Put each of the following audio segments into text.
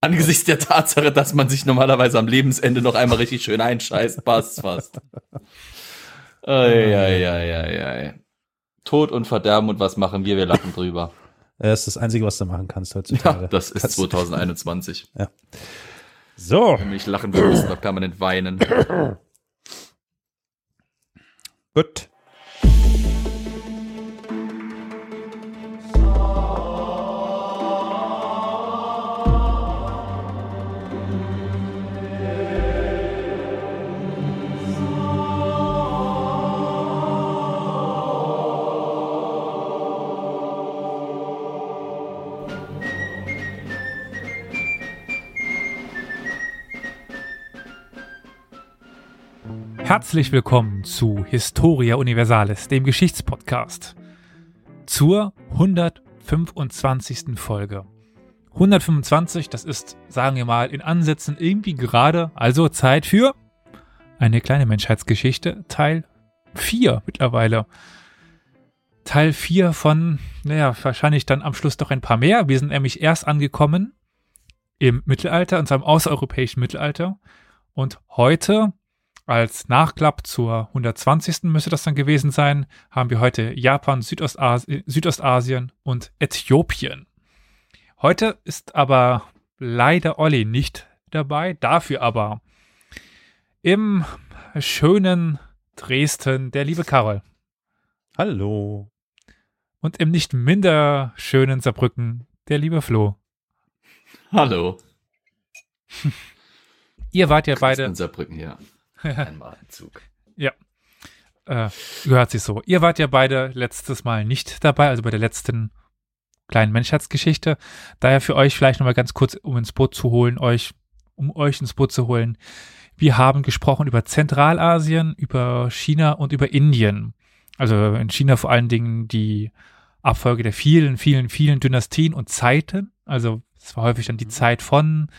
Angesichts der Tatsache, dass man sich normalerweise am Lebensende noch einmal richtig schön einscheißt, passt fast. Eieieiei. Tod und Verderben und was machen wir? Wir lachen drüber. Das ist das Einzige, was du machen kannst heutzutage. Ja, das ist Kannst- 2021. Ja. So, Wenn nicht lachen, wir müssen wir permanent weinen. gut. Herzlich willkommen zu Historia Universalis, dem Geschichtspodcast. Zur 125. Folge. 125, das ist, sagen wir mal, in Ansätzen irgendwie gerade, also Zeit für eine kleine Menschheitsgeschichte, Teil 4 mittlerweile. Teil 4 von, naja, wahrscheinlich dann am Schluss doch ein paar mehr. Wir sind nämlich erst angekommen im Mittelalter, und zwar im außereuropäischen Mittelalter. Und heute als Nachklapp zur 120. müsste das dann gewesen sein, haben wir heute Japan, Südostasien, Südostasien und Äthiopien. Heute ist aber leider Olli nicht dabei, dafür aber im schönen Dresden der liebe Karol Hallo. und im nicht minder schönen Saarbrücken der liebe Flo. Hallo. Ihr wart ja beide In Saarbrücken hier. Einmal ein Zug. äh, gehört sich so. Ihr wart ja beide letztes Mal nicht dabei, also bei der letzten kleinen Menschheitsgeschichte. Daher für euch vielleicht nochmal ganz kurz, um ins Boot zu holen, euch, um euch ins Boot zu holen. Wir haben gesprochen über Zentralasien, über China und über Indien. Also in China vor allen Dingen die Abfolge der vielen, vielen, vielen Dynastien und Zeiten. Also es war häufig dann die Zeit von,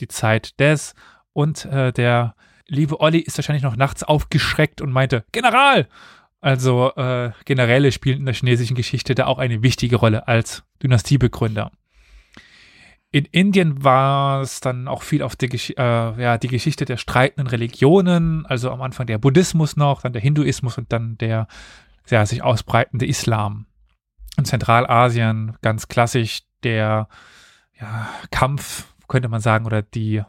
die Zeit des und äh, der liebe Olli ist wahrscheinlich noch nachts aufgeschreckt und meinte, General! Also äh, Generäle spielen in der chinesischen Geschichte da auch eine wichtige Rolle als Dynastiebegründer. In Indien war es dann auch viel auf die, äh, ja, die Geschichte der streitenden Religionen, also am Anfang der Buddhismus noch, dann der Hinduismus und dann der ja, sich ausbreitende Islam. In Zentralasien ganz klassisch der ja, Kampf, könnte man sagen, oder die,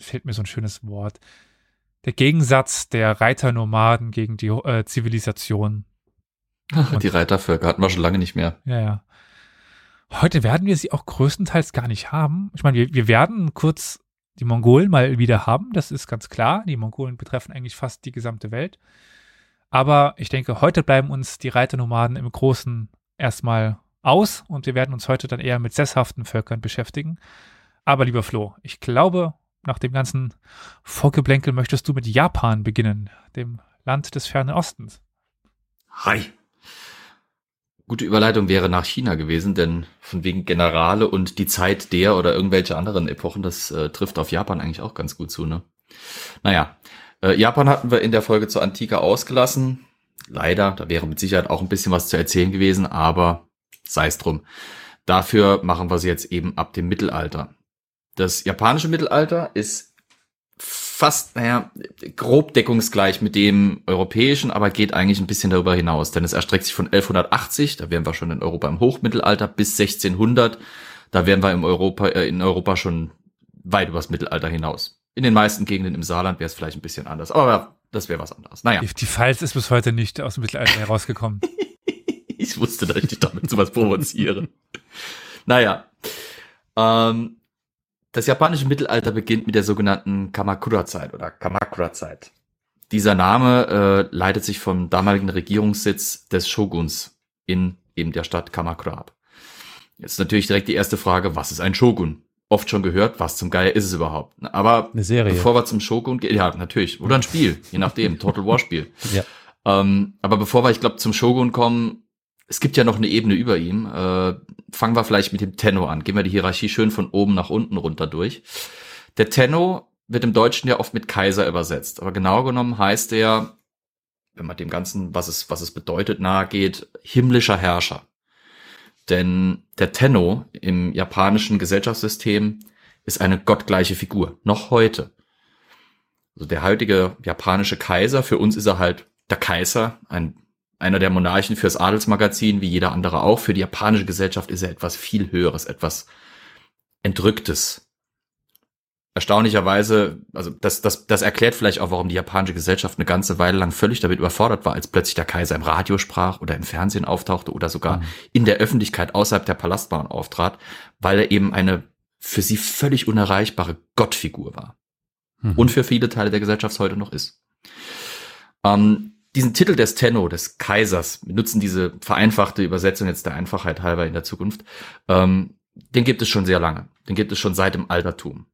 fehlt mir so ein schönes Wort, der Gegensatz der Reiternomaden gegen die äh, Zivilisation. Die Reitervölker hatten wir schon lange nicht mehr. Ja, ja. Heute werden wir sie auch größtenteils gar nicht haben. Ich meine, wir, wir werden kurz die Mongolen mal wieder haben, das ist ganz klar. Die Mongolen betreffen eigentlich fast die gesamte Welt. Aber ich denke, heute bleiben uns die Reiternomaden im Großen erstmal aus und wir werden uns heute dann eher mit sesshaften Völkern beschäftigen. Aber lieber Flo, ich glaube, nach dem ganzen Vorgeblänkel möchtest du mit Japan beginnen, dem Land des fernen Ostens. Hi. Gute Überleitung wäre nach China gewesen, denn von wegen Generale und die Zeit der oder irgendwelche anderen Epochen, das äh, trifft auf Japan eigentlich auch ganz gut zu, ne? Naja, äh, Japan hatten wir in der Folge zur Antike ausgelassen. Leider, da wäre mit Sicherheit auch ein bisschen was zu erzählen gewesen, aber sei es drum. Dafür machen wir sie jetzt eben ab dem Mittelalter. Das japanische Mittelalter ist fast, naja, grob deckungsgleich mit dem europäischen, aber geht eigentlich ein bisschen darüber hinaus, denn es erstreckt sich von 1180, da wären wir schon in Europa im Hochmittelalter, bis 1600, da wären wir im Europa, äh, in Europa schon weit übers Mittelalter hinaus. In den meisten Gegenden im Saarland wäre es vielleicht ein bisschen anders, aber das wäre was anderes. Naja, Die, die Pfalz ist bis heute nicht aus dem Mittelalter herausgekommen. ich wusste, dass ich dich damit sowas provoziere. naja, ähm, das japanische Mittelalter beginnt mit der sogenannten Kamakura-Zeit oder Kamakura-Zeit. Dieser Name äh, leitet sich vom damaligen Regierungssitz des Shoguns in eben der Stadt Kamakura ab. Jetzt natürlich direkt die erste Frage, was ist ein Shogun? Oft schon gehört, was zum Geier ist es überhaupt? Aber Eine Serie. bevor wir zum Shogun gehen, ja, natürlich, oder ein Spiel, je nachdem, Total War Spiel. Ja. Ähm, aber bevor wir, ich glaube, zum Shogun kommen, es gibt ja noch eine Ebene über ihm. Äh, fangen wir vielleicht mit dem Tenno an. Gehen wir die Hierarchie schön von oben nach unten runter durch. Der Tenno wird im Deutschen ja oft mit Kaiser übersetzt. Aber genau genommen heißt er, wenn man dem Ganzen, was es, was es bedeutet, nahe geht, himmlischer Herrscher. Denn der Tenno im japanischen Gesellschaftssystem ist eine gottgleiche Figur. Noch heute. Also der heutige japanische Kaiser, für uns ist er halt der Kaiser, ein, einer der Monarchen fürs Adelsmagazin, wie jeder andere auch. Für die japanische Gesellschaft ist er etwas viel Höheres, etwas Entrücktes, erstaunlicherweise, also das, das, das erklärt vielleicht auch, warum die japanische Gesellschaft eine ganze Weile lang völlig damit überfordert war, als plötzlich der Kaiser im Radio sprach oder im Fernsehen auftauchte oder sogar mhm. in der Öffentlichkeit außerhalb der Palastbahn auftrat, weil er eben eine für sie völlig unerreichbare Gottfigur war. Mhm. Und für viele Teile der Gesellschaft heute noch ist. Ähm, diesen Titel des Tenno, des Kaisers, wir nutzen diese vereinfachte Übersetzung jetzt der Einfachheit halber in der Zukunft, ähm, den gibt es schon sehr lange. Den gibt es schon seit dem Altertum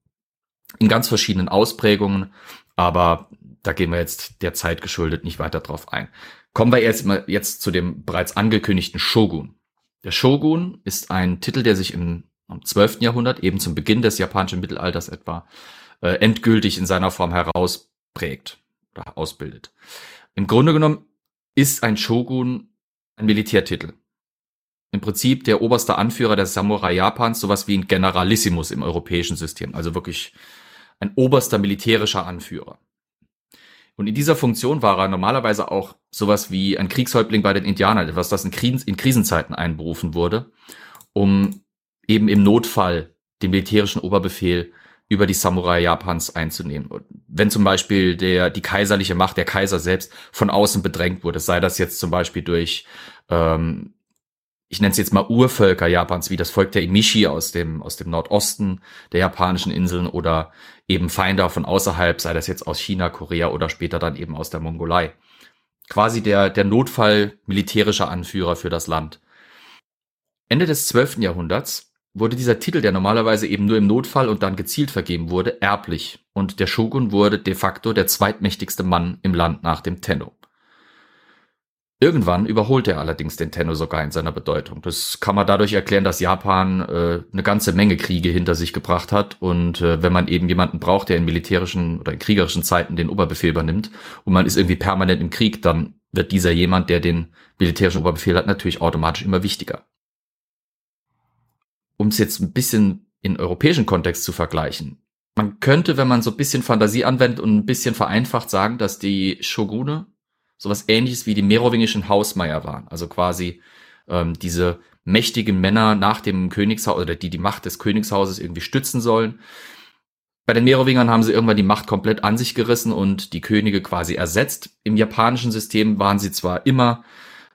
in ganz verschiedenen Ausprägungen, aber da gehen wir jetzt der Zeit geschuldet nicht weiter drauf ein. Kommen wir jetzt mal jetzt zu dem bereits angekündigten Shogun. Der Shogun ist ein Titel, der sich im, im 12. Jahrhundert, eben zum Beginn des japanischen Mittelalters etwa, äh, endgültig in seiner Form herausprägt oder ausbildet. Im Grunde genommen ist ein Shogun ein Militärtitel. Im Prinzip der oberste Anführer der Samurai Japans, sowas wie ein Generalissimus im europäischen System. Also wirklich ein oberster militärischer Anführer. Und in dieser Funktion war er normalerweise auch sowas wie ein Kriegshäuptling bei den Indianern, etwas, das in, Krisen, in Krisenzeiten einberufen wurde, um eben im Notfall den militärischen Oberbefehl über die Samurai Japans einzunehmen. Wenn zum Beispiel der, die kaiserliche Macht, der Kaiser selbst von außen bedrängt wurde, sei das jetzt zum Beispiel durch ähm, ich nenne es jetzt mal Urvölker Japans, wie das Volk der Imishi aus dem, aus dem Nordosten der japanischen Inseln oder eben Feinde von außerhalb, sei das jetzt aus China, Korea oder später dann eben aus der Mongolei. Quasi der, der Notfall militärischer Anführer für das Land. Ende des 12. Jahrhunderts wurde dieser Titel, der normalerweise eben nur im Notfall und dann gezielt vergeben wurde, erblich und der Shogun wurde de facto der zweitmächtigste Mann im Land nach dem Tenno. Irgendwann überholt er allerdings den Tenno sogar in seiner Bedeutung. Das kann man dadurch erklären, dass Japan äh, eine ganze Menge Kriege hinter sich gebracht hat und äh, wenn man eben jemanden braucht, der in militärischen oder in kriegerischen Zeiten den Oberbefehl übernimmt und man ist irgendwie permanent im Krieg, dann wird dieser jemand, der den militärischen Oberbefehl hat, natürlich automatisch immer wichtiger. Um es jetzt ein bisschen in europäischen Kontext zu vergleichen. Man könnte, wenn man so ein bisschen Fantasie anwendet und ein bisschen vereinfacht sagen, dass die Shogune sowas ähnliches wie die merowingischen Hausmeier waren. Also quasi ähm, diese mächtigen Männer nach dem Königshaus oder die die Macht des Königshauses irgendwie stützen sollen. Bei den Merowingern haben sie irgendwann die Macht komplett an sich gerissen und die Könige quasi ersetzt. Im japanischen System waren sie zwar immer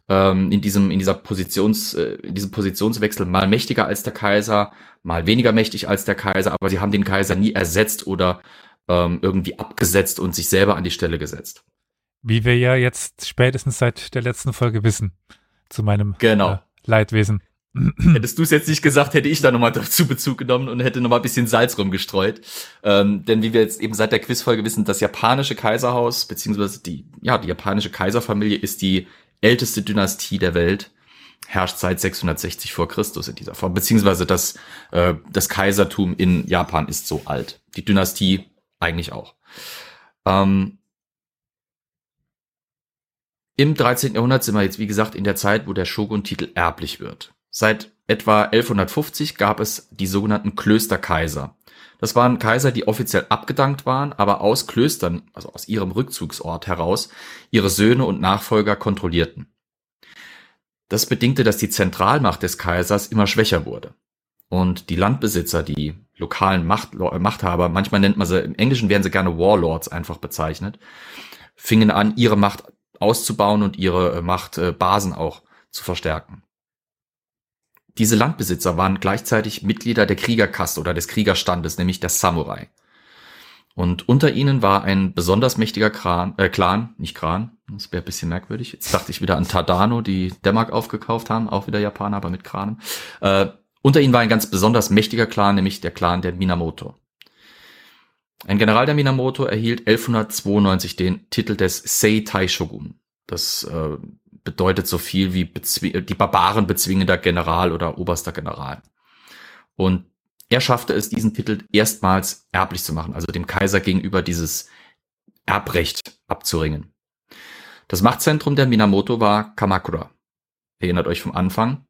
ähm, in diesem in dieser Positions äh, in diesem Positionswechsel mal mächtiger als der Kaiser, mal weniger mächtig als der Kaiser, aber sie haben den Kaiser nie ersetzt oder ähm, irgendwie abgesetzt und sich selber an die Stelle gesetzt. Wie wir ja jetzt spätestens seit der letzten Folge wissen, zu meinem genau. äh, Leidwesen. Hättest du es jetzt nicht gesagt, hätte ich da nochmal dazu Bezug genommen und hätte nochmal ein bisschen Salz rumgestreut. Ähm, denn wie wir jetzt eben seit der Quizfolge wissen, das japanische Kaiserhaus, beziehungsweise die, ja, die japanische Kaiserfamilie ist die älteste Dynastie der Welt, herrscht seit 660 vor Christus in dieser Form, beziehungsweise das, äh, das Kaisertum in Japan ist so alt. Die Dynastie eigentlich auch. Ähm, im 13. Jahrhundert sind wir jetzt, wie gesagt, in der Zeit, wo der Shogun-Titel erblich wird. Seit etwa 1150 gab es die sogenannten Klösterkaiser. Das waren Kaiser, die offiziell abgedankt waren, aber aus Klöstern, also aus ihrem Rückzugsort heraus, ihre Söhne und Nachfolger kontrollierten. Das bedingte, dass die Zentralmacht des Kaisers immer schwächer wurde. Und die Landbesitzer, die lokalen Macht, Machthaber, manchmal nennt man sie, im Englischen werden sie gerne Warlords einfach bezeichnet, fingen an, ihre Macht auszubauen und ihre äh, Machtbasen äh, auch zu verstärken. Diese Landbesitzer waren gleichzeitig Mitglieder der Kriegerkaste oder des Kriegerstandes, nämlich der Samurai. Und unter ihnen war ein besonders mächtiger Kran, äh, Clan, nicht Kran, das wäre ein bisschen merkwürdig. Jetzt dachte ich wieder an Tadano, die Dämmerk aufgekauft haben, auch wieder Japaner, aber mit Kranen. Äh, unter ihnen war ein ganz besonders mächtiger Clan, nämlich der Clan der Minamoto. Ein General der Minamoto erhielt 1192 den Titel des Sei Taishogun. Das äh, bedeutet so viel wie die Barbaren bezwingender General oder oberster General. Und er schaffte es, diesen Titel erstmals erblich zu machen, also dem Kaiser gegenüber dieses Erbrecht abzuringen. Das Machtzentrum der Minamoto war Kamakura. Erinnert euch vom Anfang.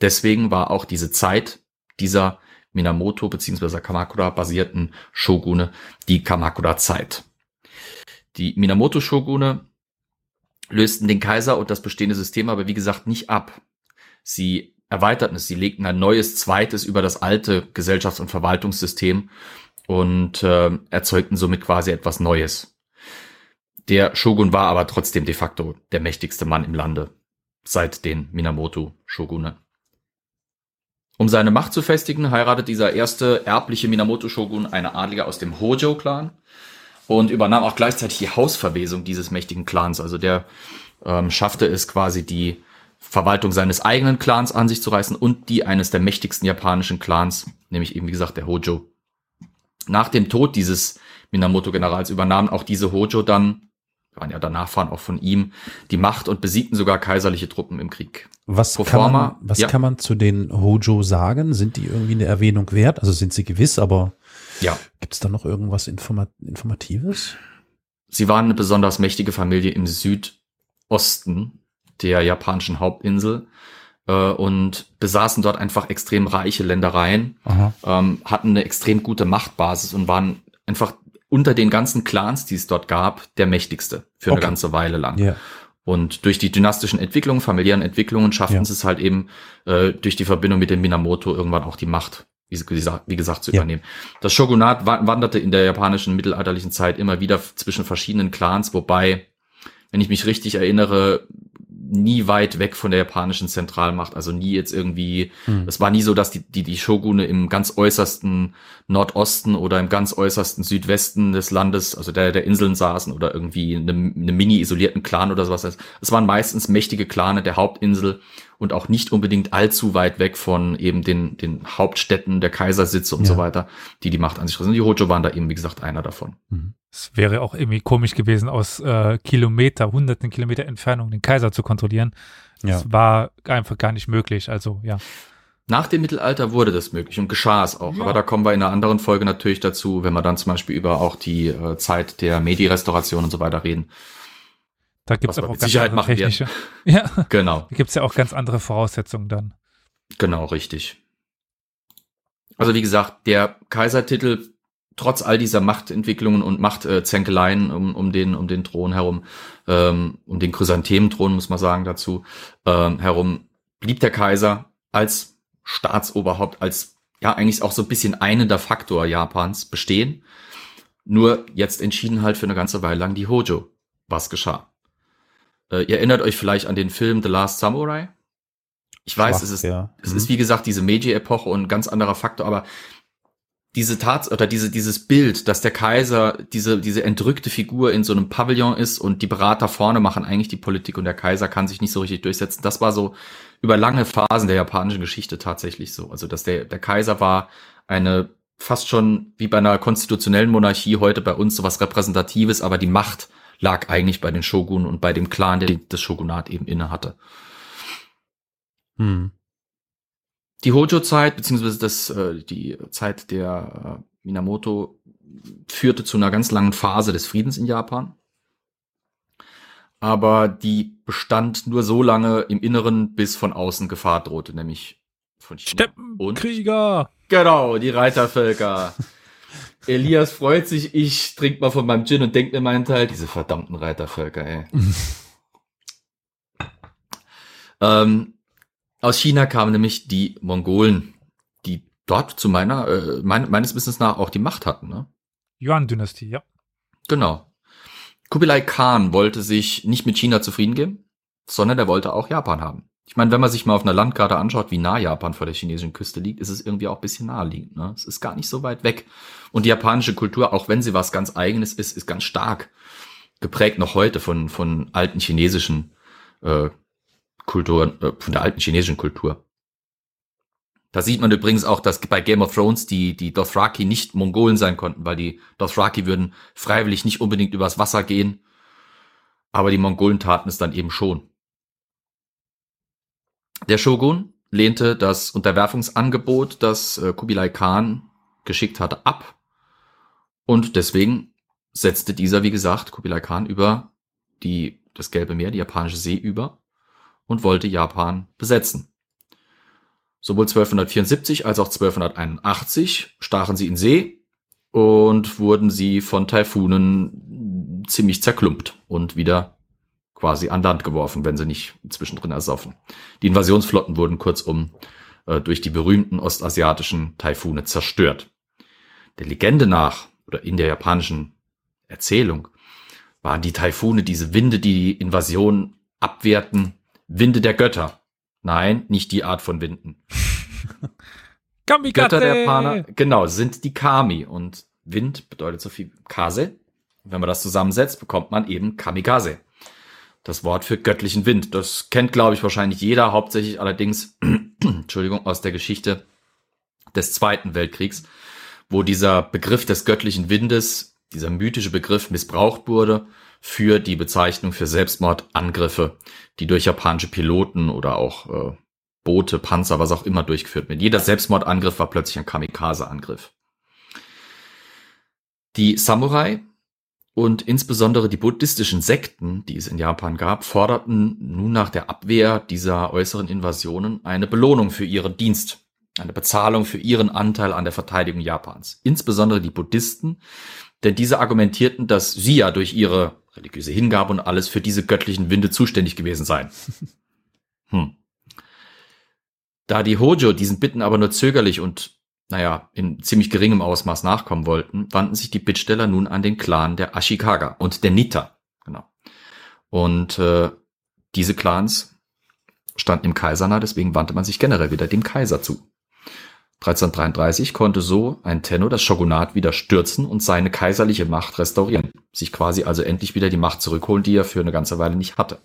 Deswegen war auch diese Zeit dieser Minamoto bzw. Kamakura basierten Shogune die Kamakura-Zeit. Die Minamoto-Shogune lösten den Kaiser und das bestehende System aber wie gesagt nicht ab. Sie erweiterten es, sie legten ein neues, zweites über das alte Gesellschafts- und Verwaltungssystem und äh, erzeugten somit quasi etwas Neues. Der Shogun war aber trotzdem de facto der mächtigste Mann im Lande seit den Minamoto-Shogune. Um seine Macht zu festigen, heiratet dieser erste erbliche Minamoto-Shogun eine Adlige aus dem Hojo-Clan und übernahm auch gleichzeitig die Hausverwesung dieses mächtigen Clans. Also der ähm, schaffte es quasi die Verwaltung seines eigenen Clans an sich zu reißen und die eines der mächtigsten japanischen Clans, nämlich eben wie gesagt der Hojo. Nach dem Tod dieses Minamoto-Generals übernahmen auch diese Hojo dann waren ja danach fahren auch von ihm, die Macht und besiegten sogar kaiserliche Truppen im Krieg. Was, kann man, was ja. kann man zu den Hojo sagen? Sind die irgendwie eine Erwähnung wert? Also sind sie gewiss, aber ja. gibt es da noch irgendwas Informat Informatives? Sie waren eine besonders mächtige Familie im Südosten der japanischen Hauptinsel äh, und besaßen dort einfach extrem reiche Ländereien, ähm, hatten eine extrem gute Machtbasis und waren einfach unter den ganzen Clans, die es dort gab, der mächtigste für okay. eine ganze Weile lang. Yeah. Und durch die dynastischen Entwicklungen, familiären Entwicklungen schafften ja. sie es halt eben äh, durch die Verbindung mit dem Minamoto irgendwann auch die Macht, wie, gesagt, wie gesagt zu ja. übernehmen. Das Shogunat wanderte in der japanischen mittelalterlichen Zeit immer wieder zwischen verschiedenen Clans, wobei, wenn ich mich richtig erinnere, nie weit weg von der japanischen Zentralmacht, also nie jetzt irgendwie, hm. es war nie so, dass die, die, die Shogune im ganz äußersten Nordosten oder im ganz äußersten Südwesten des Landes, also der, der Inseln saßen oder irgendwie eine, eine mini-isolierten Clan oder sowas. Es waren meistens mächtige Clane der Hauptinsel und auch nicht unbedingt allzu weit weg von eben den, den Hauptstädten der Kaisersitze und ja. so weiter, die die Macht an sich rissen. Die Hojo waren da eben, wie gesagt, einer davon. Mhm. Es wäre auch irgendwie komisch gewesen, aus äh, Kilometer, hunderten Kilometer Entfernung den Kaiser zu kontrollieren. Ja. Das war einfach gar nicht möglich. Also, ja. Nach dem Mittelalter wurde das möglich und geschah es auch. Ja. Aber da kommen wir in einer anderen Folge natürlich dazu, wenn wir dann zum Beispiel über auch die äh, Zeit der Medi-Restauration und so weiter reden. Da gibt es auch ganz Sicherheit andere technische. Ja, genau. Da gibt es ja auch ganz andere Voraussetzungen dann. Genau, richtig. Also wie gesagt, der Kaisertitel, trotz all dieser Machtentwicklungen und Machtzänkeleien um, um, den, um den Thron herum, ähm, um den Chrysanthementhron, muss man sagen, dazu, ähm, herum, blieb der Kaiser als Staatsoberhaupt, als ja eigentlich auch so ein bisschen einender Faktor Japans bestehen. Nur jetzt entschieden halt für eine ganze Weile lang die Hojo. Was geschah? Äh, ihr erinnert euch vielleicht an den Film The Last Samurai. Ich weiß, Schwach, es ist, ja. es mhm. ist wie gesagt diese Meiji-Epoche und ein ganz anderer Faktor, aber diese Tat oder diese dieses Bild, dass der Kaiser diese diese entrückte Figur in so einem Pavillon ist und die Berater vorne machen eigentlich die Politik und der Kaiser kann sich nicht so richtig durchsetzen. Das war so über lange Phasen der japanischen Geschichte tatsächlich so. Also dass der der Kaiser war eine fast schon wie bei einer konstitutionellen Monarchie heute bei uns sowas repräsentatives, aber die Macht lag eigentlich bei den Shogun und bei dem Clan, der das Shogunat eben inne hatte. Hm. Die Hojo-Zeit, beziehungsweise das, äh, die Zeit der äh, Minamoto führte zu einer ganz langen Phase des Friedens in Japan. Aber die bestand nur so lange im Inneren, bis von außen Gefahr drohte, nämlich von China. Steppenkrieger! Genau, die Reitervölker. Elias freut sich, ich trink mal von meinem Gin und denk mir meinen Teil, diese verdammten Reitervölker, ey. ähm, aus China kamen nämlich die Mongolen, die dort zu meiner, äh, mein, meines Wissens nach auch die Macht hatten, ne? Yuan-Dynastie, ja. Genau. Kubilai Khan wollte sich nicht mit China zufrieden geben, sondern er wollte auch Japan haben. Ich meine, wenn man sich mal auf einer Landkarte anschaut, wie nah Japan vor der chinesischen Küste liegt, ist es irgendwie auch ein bisschen naheliegend. Ne? Es ist gar nicht so weit weg. Und die japanische Kultur, auch wenn sie was ganz eigenes ist, ist ganz stark geprägt noch heute von, von alten chinesischen äh, Kulturen, äh, von der alten chinesischen Kultur. Da sieht man übrigens auch, dass bei Game of Thrones die, die Dothraki nicht Mongolen sein konnten, weil die Dothraki würden freiwillig nicht unbedingt übers Wasser gehen, aber die Mongolen taten es dann eben schon. Der Shogun lehnte das Unterwerfungsangebot, das äh, Kubilai Khan geschickt hatte, ab. Und deswegen setzte dieser, wie gesagt, Kubilai Khan über die, das Gelbe Meer, die japanische See über und wollte Japan besetzen. Sowohl 1274 als auch 1281 stachen sie in See und wurden sie von Taifunen ziemlich zerklumpt und wieder quasi an Land geworfen, wenn sie nicht zwischendrin ersoffen. Die Invasionsflotten wurden kurzum äh, durch die berühmten ostasiatischen Taifune zerstört. Der Legende nach oder in der japanischen Erzählung waren die Taifune diese Winde, die die Invasion abwehrten, Winde der Götter. Nein, nicht die Art von Winden. Kamikaze! Götter der Japaner, genau, sind die Kami und Wind bedeutet so viel Kase. Wenn man das zusammensetzt, bekommt man eben Kamikaze. Das Wort für göttlichen Wind. Das kennt, glaube ich, wahrscheinlich jeder, hauptsächlich allerdings, Entschuldigung, aus der Geschichte des Zweiten Weltkriegs, wo dieser Begriff des göttlichen Windes, dieser mythische Begriff missbraucht wurde für die Bezeichnung für Selbstmordangriffe, die durch japanische Piloten oder auch äh, Boote, Panzer, was auch immer durchgeführt werden. Jeder Selbstmordangriff war plötzlich ein Kamikaze-Angriff. Die Samurai und insbesondere die buddhistischen Sekten, die es in Japan gab, forderten nun nach der Abwehr dieser äußeren Invasionen eine Belohnung für ihren Dienst, eine Bezahlung für ihren Anteil an der Verteidigung Japans. Insbesondere die Buddhisten, denn diese argumentierten, dass sie ja durch ihre religiöse Hingabe und alles für diese göttlichen Winde zuständig gewesen seien. Hm. Da die Hojo diesen Bitten aber nur zögerlich und naja, in ziemlich geringem Ausmaß nachkommen wollten, wandten sich die Bittsteller nun an den Clan der Ashikaga und der Nita. Genau. Und äh, diese Clans standen im Kaiser nah, deswegen wandte man sich generell wieder dem Kaiser zu. 1333 konnte so ein Tenno das Shogunat wieder stürzen und seine kaiserliche Macht restaurieren, sich quasi also endlich wieder die Macht zurückholen, die er für eine ganze Weile nicht hatte.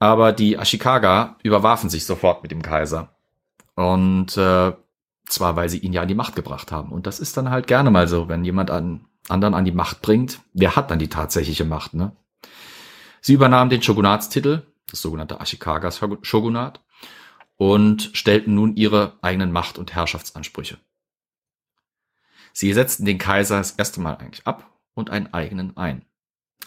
Aber die Ashikaga überwarfen sich sofort mit dem Kaiser. Und äh, zwar, weil sie ihn ja an die Macht gebracht haben. Und das ist dann halt gerne mal so, wenn jemand an anderen an die Macht bringt, wer hat dann die tatsächliche Macht, ne? Sie übernahmen den Shogunatstitel, das sogenannte Ashikaga Shogunat, und stellten nun ihre eigenen Macht- und Herrschaftsansprüche. Sie setzten den Kaiser das erste Mal eigentlich ab und einen eigenen ein.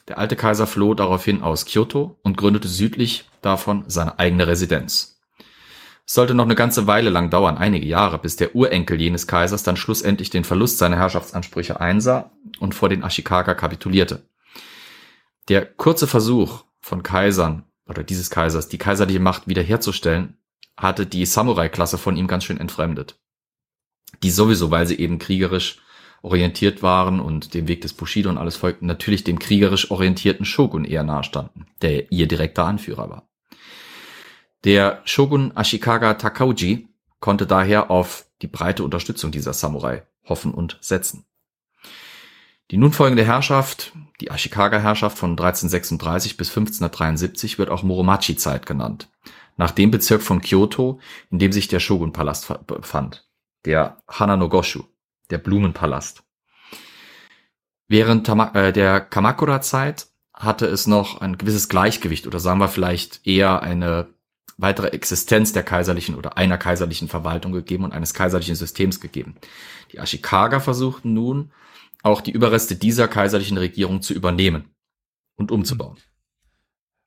Der alte Kaiser floh daraufhin aus Kyoto und gründete südlich davon seine eigene Residenz. Es sollte noch eine ganze Weile lang dauern, einige Jahre, bis der Urenkel jenes Kaisers dann schlussendlich den Verlust seiner Herrschaftsansprüche einsah und vor den Ashikaga kapitulierte. Der kurze Versuch von Kaisern oder dieses Kaisers, die kaiserliche Macht wiederherzustellen, hatte die Samurai-Klasse von ihm ganz schön entfremdet. Die sowieso, weil sie eben kriegerisch orientiert waren und dem Weg des Bushido und alles folgten, natürlich dem kriegerisch orientierten Shogun eher nahestanden, der ihr direkter Anführer war. Der Shogun Ashikaga Takauji konnte daher auf die breite Unterstützung dieser Samurai hoffen und setzen. Die nun folgende Herrschaft, die Ashikaga-Herrschaft von 1336 bis 1573, wird auch Muromachi-Zeit genannt, nach dem Bezirk von Kyoto, in dem sich der Shogun-Palast befand, der Hananogoshu, der Blumenpalast. Während äh, der Kamakura-Zeit hatte es noch ein gewisses Gleichgewicht oder sagen wir vielleicht eher eine weitere Existenz der kaiserlichen oder einer kaiserlichen Verwaltung gegeben und eines kaiserlichen Systems gegeben. Die Ashikaga versuchten nun, auch die Überreste dieser kaiserlichen Regierung zu übernehmen und umzubauen.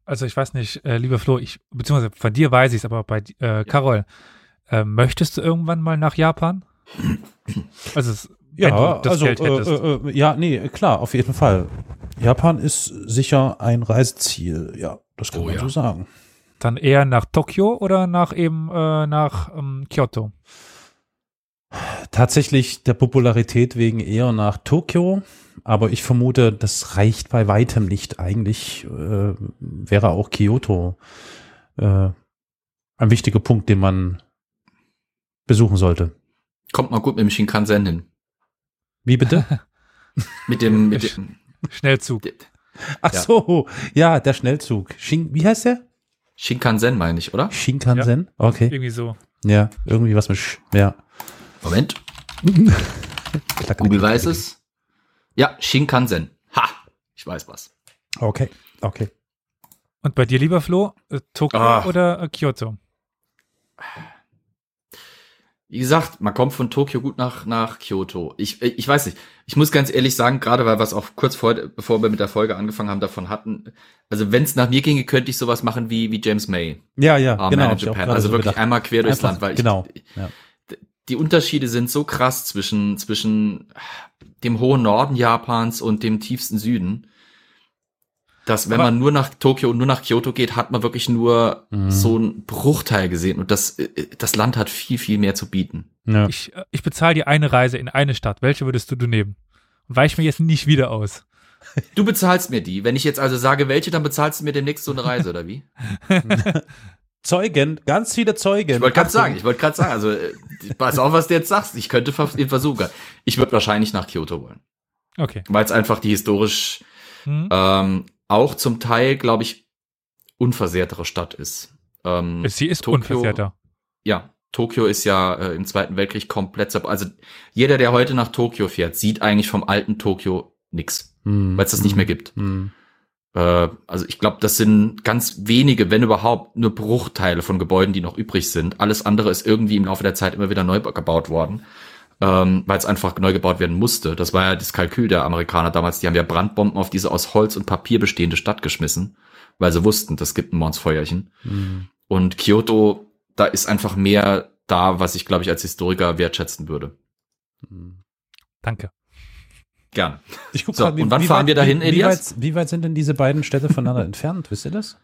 Also ich weiß nicht, äh, lieber Flo, ich, beziehungsweise von dir weiß ich es, aber bei äh, Carol, äh, möchtest du irgendwann mal nach Japan? Also es, ja, also, äh, äh, ja, nee, klar, auf jeden Fall. Japan ist sicher ein Reiseziel, ja, das kann oh, man ja. so sagen. Dann eher nach Tokio oder nach eben äh, nach ähm, Kyoto? Tatsächlich der Popularität wegen eher nach Tokio, aber ich vermute, das reicht bei weitem nicht. Eigentlich äh, wäre auch Kyoto äh, ein wichtiger Punkt, den man besuchen sollte. Kommt mal gut mit dem Shinkansen hin. Wie bitte? mit dem, mit dem Schnellzug. Ach so, ja, der Schnellzug. Shin, wie heißt der? Shinkansen meine ich, oder? Shinkansen? Ja, okay. Irgendwie so. Ja, irgendwie was mit Sch, ja. Moment. Google weiß es. Ja, Shinkansen. Ha! Ich weiß was. Okay, okay. Und bei dir, lieber Flo, äh, Tokio ah. oder äh, Kyoto? Wie gesagt, man kommt von Tokio gut nach, nach Kyoto. Ich, ich weiß nicht. Ich muss ganz ehrlich sagen, gerade weil wir es auch kurz vor, bevor wir mit der Folge angefangen haben, davon hatten. Also wenn es nach mir ginge, könnte ich sowas machen wie, wie James May. Ja, ja, Arm genau. Ich Also so wirklich gedacht. einmal quer durchs Einfach- Land, weil ich, genau. Ja. die Unterschiede sind so krass zwischen, zwischen dem hohen Norden Japans und dem tiefsten Süden, dass wenn Aber- man nur nach Tokio und nur nach Kyoto geht, hat man wirklich nur Mhm. so einen Bruchteil gesehen und das, äh, das Land hat viel, viel mehr zu bieten. Ja. Ich, äh, ich bezahle dir eine Reise in eine Stadt. Welche würdest du, du nehmen? Und weich mir jetzt nicht wieder aus. Du bezahlst mir die. Wenn ich jetzt also sage, welche, dann bezahlst du mir demnächst so eine Reise, oder wie? Zeugen, ganz viele Zeugen. Ich wollte gerade sagen, ich wollte gerade sagen, also äh, pass auf, was du jetzt sagst. Ich könnte vers- den versuchen. Ich würde wahrscheinlich nach Kyoto wollen, Okay. weil es einfach die historisch Hm. ähm, auch zum Teil, glaube ich, unversehrtere Stadt ist. Ähm, Sie ist Tokio- unversehrter. ja, Tokio ist ja äh, im Zweiten Weltkrieg komplett, also jeder, der heute nach Tokio fährt, sieht eigentlich vom alten Tokio nix, Hm. weil es das nicht mehr gibt. Hm. Äh, also ich glaube, das sind ganz wenige, wenn überhaupt, nur Bruchteile von Gebäuden, die noch übrig sind. Alles andere ist irgendwie im Laufe der Zeit immer wieder neu gebaut worden, ähm, weil es einfach neu gebaut werden musste. Das war ja das Kalkül der Amerikaner damals. Die haben ja Brandbomben auf diese aus Holz und Papier bestehende Stadt geschmissen, weil sie wussten, das gibt ein Mordsfeuerchen. Hm. Und Kyoto, da ist einfach mehr da, was ich, glaube ich, als Historiker wertschätzen würde. Hm. Danke. Gern. Ich guck So, grad, und wann fahren wir dahin, wie, Elias? Wie weit, wie weit sind denn diese beiden Städte voneinander entfernt? Wisst ihr das?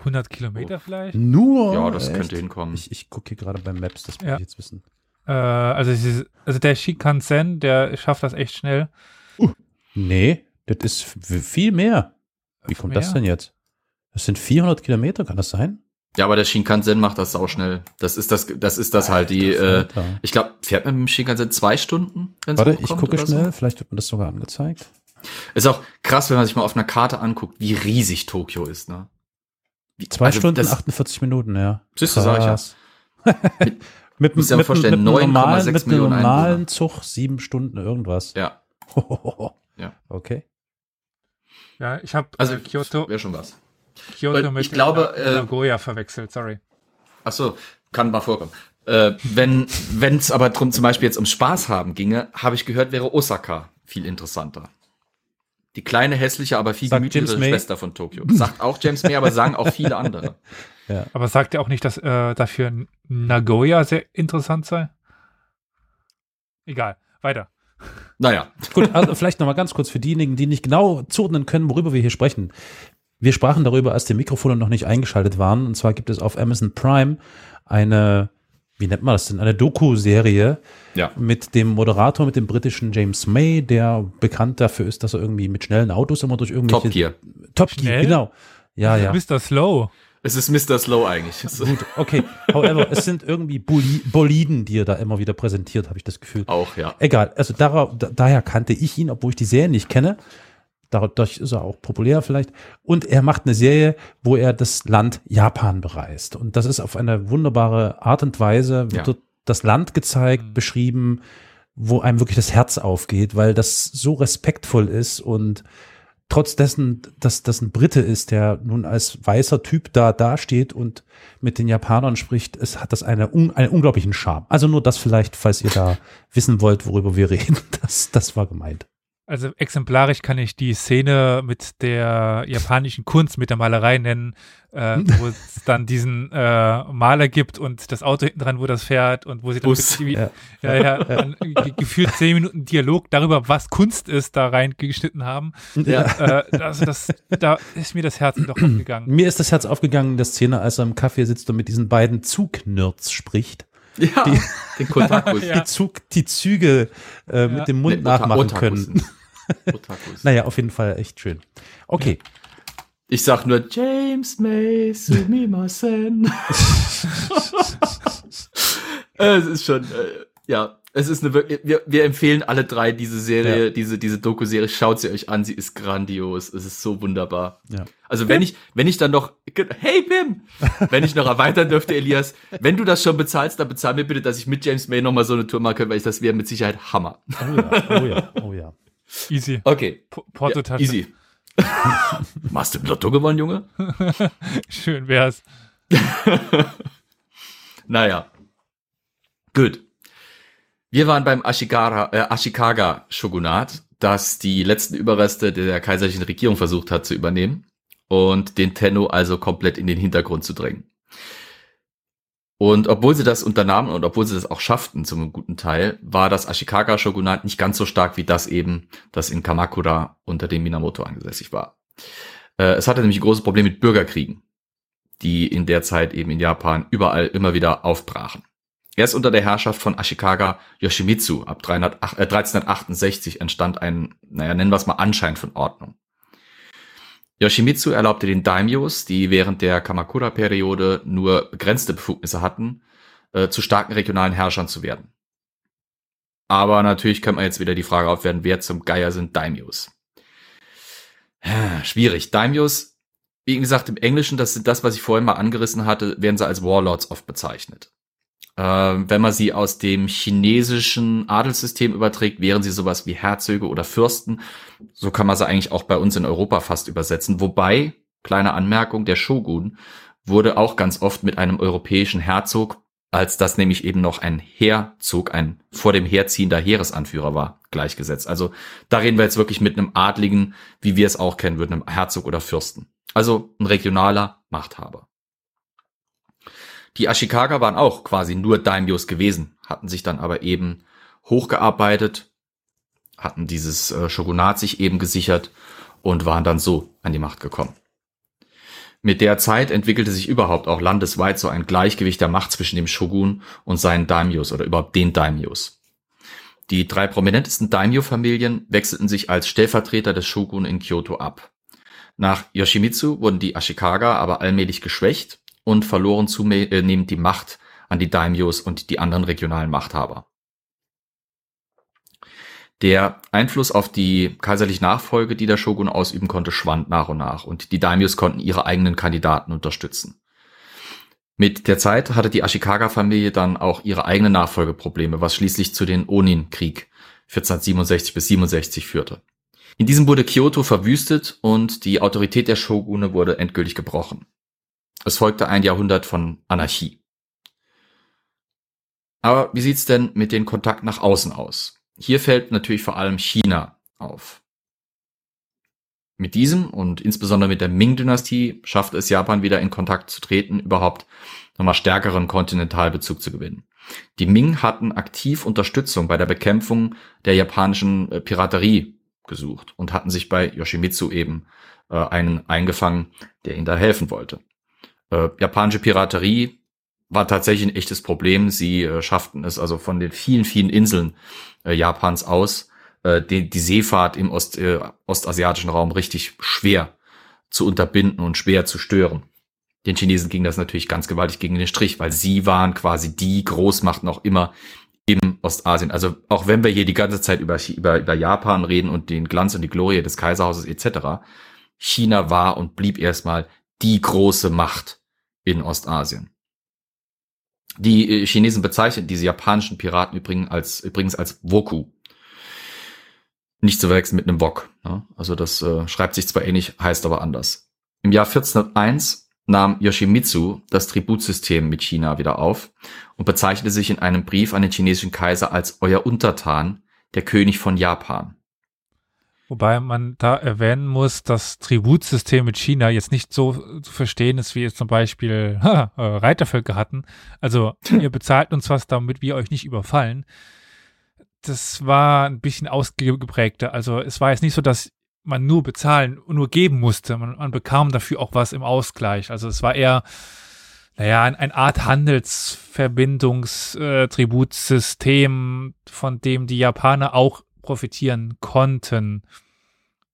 100 Kilometer vielleicht? Nur. ja, das echt? könnte hinkommen. Ich, ich gucke hier gerade beim Maps, das muss Ja. ich jetzt wissen. Äh, also, ist, also der Shinkansen, der schafft das echt schnell. Nee, das ist viel mehr. Wie kommt das Mehr? denn jetzt? Das sind 400 Kilometer, kann das sein? Ja, aber der Shinkansen macht das sauschnell. Das ist das, das ist das halt die, äh, ich glaube, fährt man mit dem Shinkansen zwei Stunden? wenn's Warte, ich gucke schnell, So? vielleicht wird mir das sogar angezeigt. Ist auch krass, wenn man sich mal auf einer Karte anguckt, wie riesig Tokio ist, ne? Wie, Zwei also Stunden, das, 48 Minuten, ja. Siehst du, sag ich ja. Krass. mit, mit, mit, vorstellen, mit, einem 9,6 normalen, mit einem Millionen normalen Einwohner. Zug sieben Stunden irgendwas. Ja, Ja. Okay. Ja, ich habe also äh, Kyoto, wäre schon was. Kyoto mit ich glaube, äh, Nagoya verwechselt, sorry. Ach so, kann mal vorkommen. Äh, wenn es aber drum zum Beispiel jetzt um Spaß haben ginge, habe ich gehört, wäre Osaka viel interessanter. Die kleine, hässliche, aber viel gemütlichere. Schwester von Tokio. Sagt auch James May, aber sagen auch viele andere. Aber sagt er auch nicht, dass äh, dafür Nagoya sehr interessant sei? Egal, weiter. Naja, Gut, also vielleicht nochmal ganz kurz für diejenigen, die nicht genau zuordnen können, worüber wir hier sprechen. Wir sprachen darüber, als die Mikrofone noch nicht eingeschaltet waren. Und zwar gibt es auf Amazon Prime eine, wie nennt man das denn, eine Doku-Serie ja. mit dem Moderator, mit dem britischen James May, der bekannt dafür ist, dass er irgendwie mit schnellen Autos immer durch irgendwelche... Top Gear. Top Gear, genau. Ja, ja. Mr. Slow. Es ist Mr. Slow eigentlich. Gut, okay. However, es sind irgendwie Boli Boliden, die er da immer wieder präsentiert, habe ich das Gefühl. Auch, ja. Egal, also dara, da, daher kannte ich ihn, obwohl ich die Serie nicht kenne. Dadurch ist er auch populär vielleicht. Und er macht eine Serie, wo er das Land Japan bereist. Und das ist auf eine wunderbare Art und Weise, wird Ja. dort das Land gezeigt, beschrieben, wo einem wirklich das Herz aufgeht, weil das so respektvoll ist und trotz dessen, dass das ein Brite ist, der nun als weißer Typ da dasteht und mit den Japanern spricht, es hat das eine, einen unglaublichen Charme. Also nur das vielleicht, falls ihr da wissen wollt, worüber wir reden. Das, das war gemeint. Also exemplarisch kann ich die Szene mit der japanischen Kunst, mit der Malerei nennen, äh, wo es dann diesen äh, Maler gibt und das Auto hinten dran, wo das fährt und wo sie dann Bus. Ja. ja, ja, dann ge- gefühlt zehn Minuten Dialog darüber, was Kunst ist, da reingeschnitten haben. Ja. Äh, also das, da ist mir das Herz doch aufgegangen. Mir ist das Herz aufgegangen in der Szene, als er im Café sitzt und mit diesen beiden Zugnerds spricht. Ja, den Kotakus. Ja. Die, Zug, die Züge äh, Ja. mit dem Mund Nee, Ota- nachmachen Otakus können. Otakus. Naja, auf jeden Fall echt schön. Okay. Ich sag nur James May Sumimasen. es ist schon, äh, ja, es ist eine wirklich, wir, wir empfehlen alle drei diese Serie, Ja. diese, diese Doku-Serie. Schaut sie euch an, sie ist grandios. Es ist so wunderbar. Ja. Also wenn ich, wenn ich dann noch, hey Pim, wenn ich noch erweitern dürfte, Elias, wenn du das schon bezahlst, dann bezahl mir bitte, dass ich mit James May noch mal so eine Tour machen kann, weil ich das wäre mit Sicherheit Hammer. Oh ja, oh ja, oh ja. Easy. Okay. Po- Ja, Portotasche. easy. Hast du im Lotto gewonnen, Junge? Schön wär's. Naja. Gut. Wir waren beim Ashikara, äh, Ashikaga-Shogunat, das die letzten Überreste der kaiserlichen Regierung versucht hat zu übernehmen und den Tenno also komplett in den Hintergrund zu drängen. Und obwohl sie das unternahmen und obwohl sie das auch schafften zum guten Teil, war das Ashikaga-Shogunat nicht ganz so stark wie das eben, das in Kamakura unter dem Minamoto angesässig war. Äh, es hatte nämlich ein großes Problem mit Bürgerkriegen, die in der Zeit eben in Japan überall immer wieder aufbrachen. Erst unter der Herrschaft von Ashikaga Yoshimitsu ab 300, äh, 1368 entstand ein, naja, nennen wir es mal Anschein von Ordnung. Yoshimitsu erlaubte den Daimyos, die während der Kamakura-Periode nur begrenzte Befugnisse hatten, äh, zu starken regionalen Herrschern zu werden. Aber natürlich kann man jetzt wieder die Frage aufwerden, wer zum Geier sind Daimyos? Schwierig. Daimyos, wie gesagt, im Englischen, das sind das, was ich vorhin mal angerissen hatte, werden sie als Warlords oft bezeichnet. Ähm, wenn man sie aus dem chinesischen Adelssystem überträgt, wären sie sowas wie Herzöge oder Fürsten. So kann man sie eigentlich auch bei uns in Europa fast übersetzen. Wobei, kleine Anmerkung, der Shogun wurde auch ganz oft mit einem europäischen Herzog, als das nämlich eben noch ein Heerzog, ein vor dem Herziehender Heeresanführer war, gleichgesetzt. Also da reden wir jetzt wirklich mit einem Adligen, wie wir es auch kennen würden, einem Herzog oder Fürsten. Also ein regionaler Machthaber. Die Ashikaga waren auch quasi nur Daimyos gewesen, hatten sich dann aber eben hochgearbeitet, hatten dieses äh, Shogunat sich eben gesichert und waren dann so an die Macht gekommen. Mit der Zeit entwickelte sich überhaupt auch landesweit so ein Gleichgewicht der Macht zwischen dem Shogun und seinen Daimyos oder überhaupt den Daimyos. Die drei prominentesten Daimyo-Familien wechselten sich als Stellvertreter des Shogun in Kyoto ab. Nach Yoshimitsu wurden die Ashikaga aber allmählich geschwächt und verloren zunehmend die Macht an die Daimyos und die anderen regionalen Machthaber. Der Einfluss auf die kaiserliche Nachfolge, die der Shogun ausüben konnte, schwand nach und nach und die Daimyos konnten ihre eigenen Kandidaten unterstützen. Mit der Zeit hatte die Ashikaga-Familie dann auch ihre eigenen Nachfolgeprobleme, was schließlich zu den Onin-Krieg 1467 bis 67 führte. In diesem wurde Kyoto verwüstet und die Autorität der Shogune wurde endgültig gebrochen. Es folgte ein Jahrhundert von Anarchie. Aber wie sieht's denn mit den Kontakten nach außen aus? Hier fällt natürlich vor allem China auf. Mit diesem und insbesondere mit der Ming-Dynastie schaffte es Japan wieder in Kontakt zu treten, überhaupt nochmal stärkeren Kontinentalbezug zu gewinnen. Die Ming hatten aktiv Unterstützung bei der Bekämpfung der japanischen äh, Piraterie gesucht und hatten sich bei Yoshimitsu eben äh, einen eingefangen, der ihnen da helfen wollte. Äh, japanische Piraterie war tatsächlich ein echtes Problem. Sie äh, schafften es also von den vielen, vielen Inseln äh, Japans aus, äh, die, die Seefahrt im Ost, äh, ostasiatischen Raum richtig schwer zu unterbinden und schwer zu stören. Den Chinesen ging das natürlich ganz gewaltig gegen den Strich, weil sie waren quasi die Großmacht noch immer im Ostasien. Also auch wenn wir hier die ganze Zeit über, über, über Japan reden und den Glanz und die Glorie des Kaiserhauses etc., China war und blieb erstmal die große Macht in Ostasien. Die äh, Chinesen bezeichnen diese japanischen Piraten übrigens als, übrigens als Woku. Nicht zu wechseln mit einem Wok. Ne? Also das äh, schreibt sich zwar ähnlich, heißt aber anders. Im Jahr 1401 nahm Yoshimitsu das Tributsystem mit China wieder auf und bezeichnete sich in einem Brief an den chinesischen Kaiser als euer Untertan, der König von Japan. Wobei man da erwähnen muss, dass Tributsystem mit China jetzt nicht so zu verstehen ist, wie jetzt zum Beispiel ha, äh, Reitervölker hatten. Also ihr bezahlt uns was, damit wir euch nicht überfallen. Das war ein bisschen ausgeprägter. Also es war jetzt nicht so, dass man nur bezahlen und nur geben musste. Man, man bekam dafür auch was im Ausgleich. Also es war eher, naja, ein, eine Art Handelsverbindungstributsystem, von dem die Japaner auch profitieren konnten.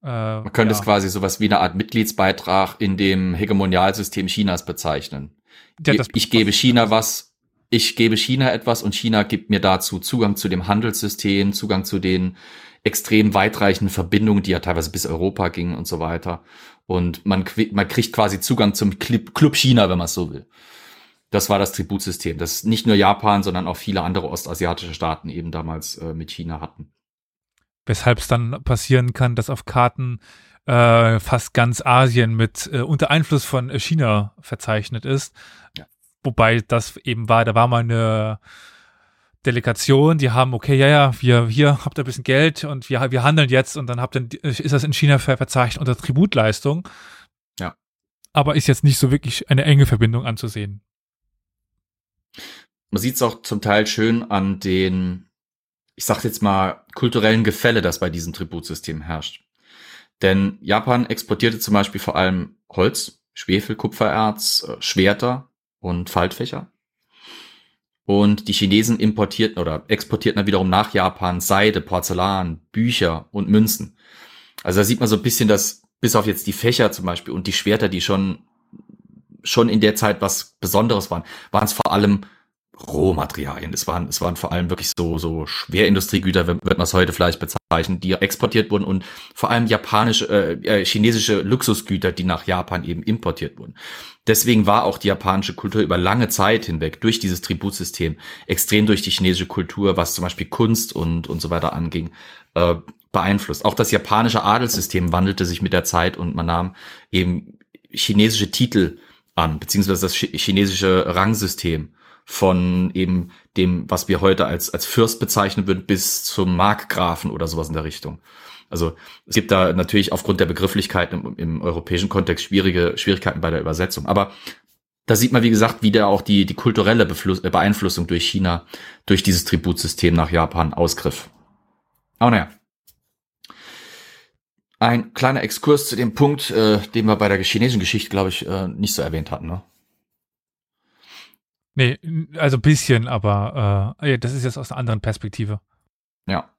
Äh, Man könnte ja. es quasi sowas wie eine Art Mitgliedsbeitrag in dem Hegemonialsystem Chinas bezeichnen. Ja, ich gebe China was, ich gebe China etwas und China gibt mir dazu Zugang zu dem Handelssystem, Zugang zu den extrem weitreichenden Verbindungen, die ja teilweise bis Europa gingen und so weiter. Und man, man kriegt quasi Zugang zum Club China, wenn man es so will. Das war das Tributsystem, das nicht nur Japan, sondern auch viele andere ostasiatische Staaten eben damals äh, mit China hatten weshalb es dann passieren kann, dass auf Karten äh, fast ganz Asien mit äh, unter Einfluss von China verzeichnet ist. Ja. Wobei das eben war, da war mal eine Delegation, die haben, okay, ja, ja, wir, hier habt ihr ein bisschen Geld und wir, wir handeln jetzt und dann habt ihr, ist das in China ver- verzeichnet unter Tributleistung. Ja. Aber ist jetzt nicht so wirklich eine enge Verbindung anzusehen. Man sieht es auch zum Teil schön an den, ich sag jetzt mal, kulturellen Gefälle, das bei diesem Tributsystem herrscht. Denn Japan exportierte zum Beispiel vor allem Holz, Schwefel, Kupfererz, äh, Schwerter und Faltfächer. Und die Chinesen importierten oder exportierten dann wiederum nach Japan Seide, Porzellan, Bücher und Münzen. Also da sieht man so ein bisschen, dass bis auf jetzt die Fächer zum Beispiel und die Schwerter, die schon, schon in der Zeit was Besonderes waren, waren es vor allem Rohmaterialien. Es waren, es waren vor allem wirklich so, so Schwerindustriegüter, wird man es heute vielleicht bezeichnen, die exportiert wurden und vor allem japanische, äh, chinesische Luxusgüter, die nach Japan eben importiert wurden. Deswegen war auch die japanische Kultur über lange Zeit hinweg durch dieses Tributsystem extrem durch die chinesische Kultur, was zum Beispiel Kunst und, und so weiter anging, äh, beeinflusst. Auch das japanische Adelssystem wandelte sich mit der Zeit und man nahm eben chinesische Titel an, beziehungsweise das chinesische Rangsystem von eben dem, was wir heute als, als Fürst bezeichnen würden, bis zum Markgrafen oder sowas in der Richtung. Also es gibt da natürlich aufgrund der Begrifflichkeiten im, im europäischen Kontext schwierige Schwierigkeiten bei der Übersetzung. Aber da sieht man, wie gesagt, wieder auch die, die kulturelle Befluss, äh, Beeinflussung durch China, durch dieses Tributsystem nach Japan ausgriff. Aber naja. Ein kleiner Exkurs zu dem Punkt, äh, den wir bei der chinesischen Geschichte, glaube ich, äh, nicht so erwähnt hatten. Ne? Nee, also ein bisschen, aber äh, das ist jetzt aus einer anderen Perspektive. Ja.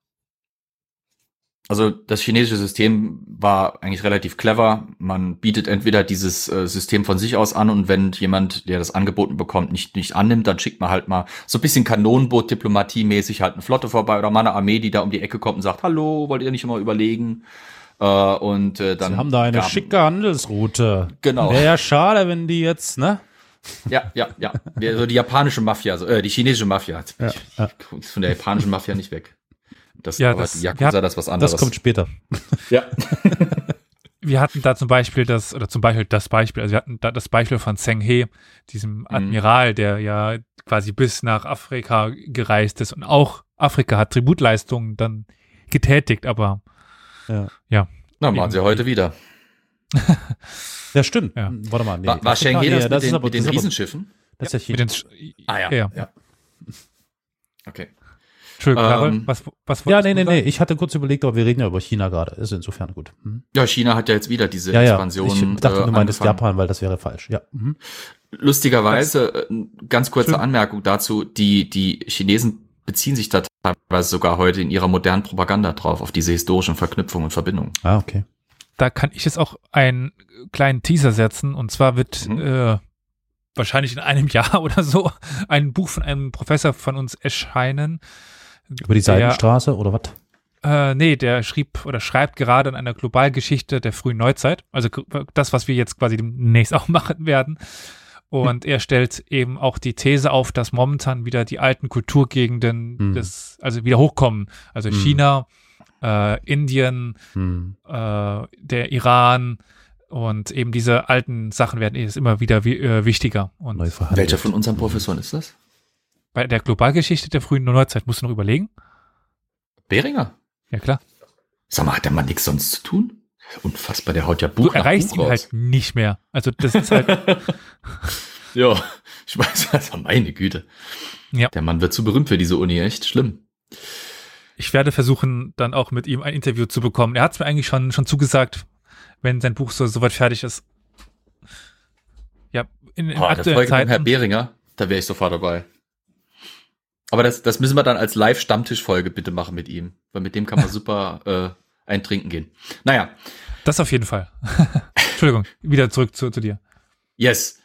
Also das chinesische System war eigentlich relativ clever. Man bietet entweder dieses äh, System von sich aus an und wenn jemand, der das angeboten bekommt, nicht, nicht annimmt, dann schickt man halt mal so ein bisschen Kanonenboot-Diplomatie-mäßig halt eine Flotte vorbei oder mal eine Armee, die da um die Ecke kommt und sagt, hallo, wollt ihr nicht immer überlegen? Äh, und äh, dann Sie haben da eine schicke Handelsroute. Genau. Wäre ja schade, wenn die jetzt, ne? Ja, ja, ja. Wir- So die japanische Mafia, so, äh, die chinesische Mafia. Ja, ich, ich ist von der japanischen Mafia nicht weg. Das, Ja, aber das- die Yakuza, ja, das was anderes. Das kommt später. ja. Wir hatten da zum Beispiel das, oder zum Beispiel das Beispiel, also wir hatten da das Beispiel von Zheng He, Mhm. diesem Admiral, der ja quasi bis nach Afrika gereist ist und auch Afrika hat Tributleistungen dann getätigt, aber Na, machen sie heute wieder. Ja, stimmt. Ja. Hm, Warte mal. Nee. War, war? Schengen Nee, das, mit ist den, mit den das Riesenschiffen? Das ist ja mit China. den Sch- Ah ja. ja. ja. Okay. Entschuldigung, Ähm, was, was Ja, nee, nee, nee. Ich hatte kurz überlegt, aber wir reden ja über China gerade. Ist insofern gut. Hm. Ja, China hat ja jetzt wieder diese Ja, ja. Expansion. Ich dachte, äh, du meintest angefangen. Japan, weil das wäre falsch. Ja. Mhm. Lustigerweise, äh, ganz kurze Schön. Anmerkung dazu, die, die Chinesen beziehen sich da teilweise sogar heute in ihrer modernen Propaganda drauf, auf diese historischen Verknüpfungen und Verbindungen. Ah, okay. Da kann ich jetzt auch einen kleinen Teaser setzen und zwar wird Mhm. äh, wahrscheinlich in einem Jahr oder so ein Buch von einem Professor von uns erscheinen. Über die Seidenstraße oder was? Äh, nee, der schrieb oder schreibt gerade an einer Globalgeschichte der frühen Neuzeit. Also das, was wir jetzt quasi demnächst auch machen werden. Und er stellt eben auch die These auf, dass momentan wieder die alten Kulturgegenden Hm. des, also wieder hochkommen. Also Hm. China, äh, Indien, Hm. äh, der Iran und eben diese alten Sachen werden jetzt immer wieder wi äh, wichtiger. Und. Welcher von unseren Professoren ist das? bei der Globalgeschichte der frühen Neuzeit musst du noch überlegen. Beringer. Ja klar. Sag mal, hat der Mann nichts sonst zu tun? Unfassbar, der haut ja Du Buch nach erreichst Buch ihn raus. halt nicht mehr. Also das ist halt Ja, ich weiß, also meine Güte. Ja. Der Mann wird zu berühmt für diese Uni, echt schlimm. Ich werde versuchen, dann auch mit ihm ein Interview zu bekommen. Er hat es mir eigentlich schon, schon zugesagt, wenn sein Buch so soweit fertig ist. Ja, in, in Oh, aktuellen mit Herr Zeiten. Behringer, da wäre ich sofort dabei. Aber das, das müssen wir dann als Live-Stammtisch-Folge bitte machen mit ihm, weil mit dem kann man super äh, ein Trinken gehen. Naja, Das auf jeden Fall. Entschuldigung, wieder zurück zu, zu dir. yes.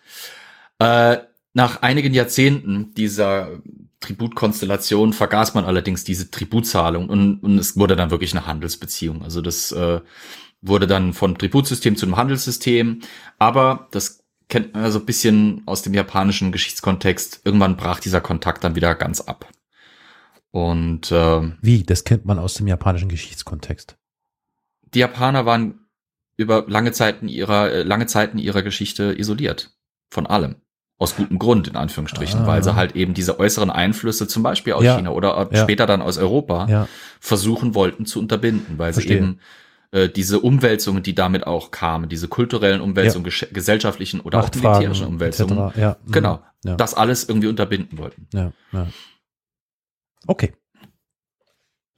Äh, nach einigen Jahrzehnten dieser Tributkonstellation vergaß man allerdings diese Tributzahlung und, und es wurde dann wirklich eine Handelsbeziehung. Also das äh, wurde dann von Tributsystem zu einem Handelssystem, aber das kennt man ja so ein bisschen aus dem japanischen Geschichtskontext. Irgendwann brach dieser Kontakt dann wieder ganz ab. Und äh, Wie? Das kennt man aus dem japanischen Geschichtskontext. die Japaner waren über lange Zeiten ihrer äh, lange Zeiten ihrer Geschichte isoliert von allem. Aus gutem Grund, in Anführungsstrichen, Ah. weil sie halt eben diese äußeren Einflüsse, zum Beispiel aus Ja. China oder Ja. später dann aus Europa, Ja, versuchen wollten zu unterbinden, weil Verstehe. sie eben äh, diese Umwälzungen, die damit auch kamen, diese kulturellen Umwälzungen, gesellschaftlichen oder auch Machtfragen militärischen Umwälzungen. Ja, mhm. genau, das alles irgendwie unterbinden wollten. Okay.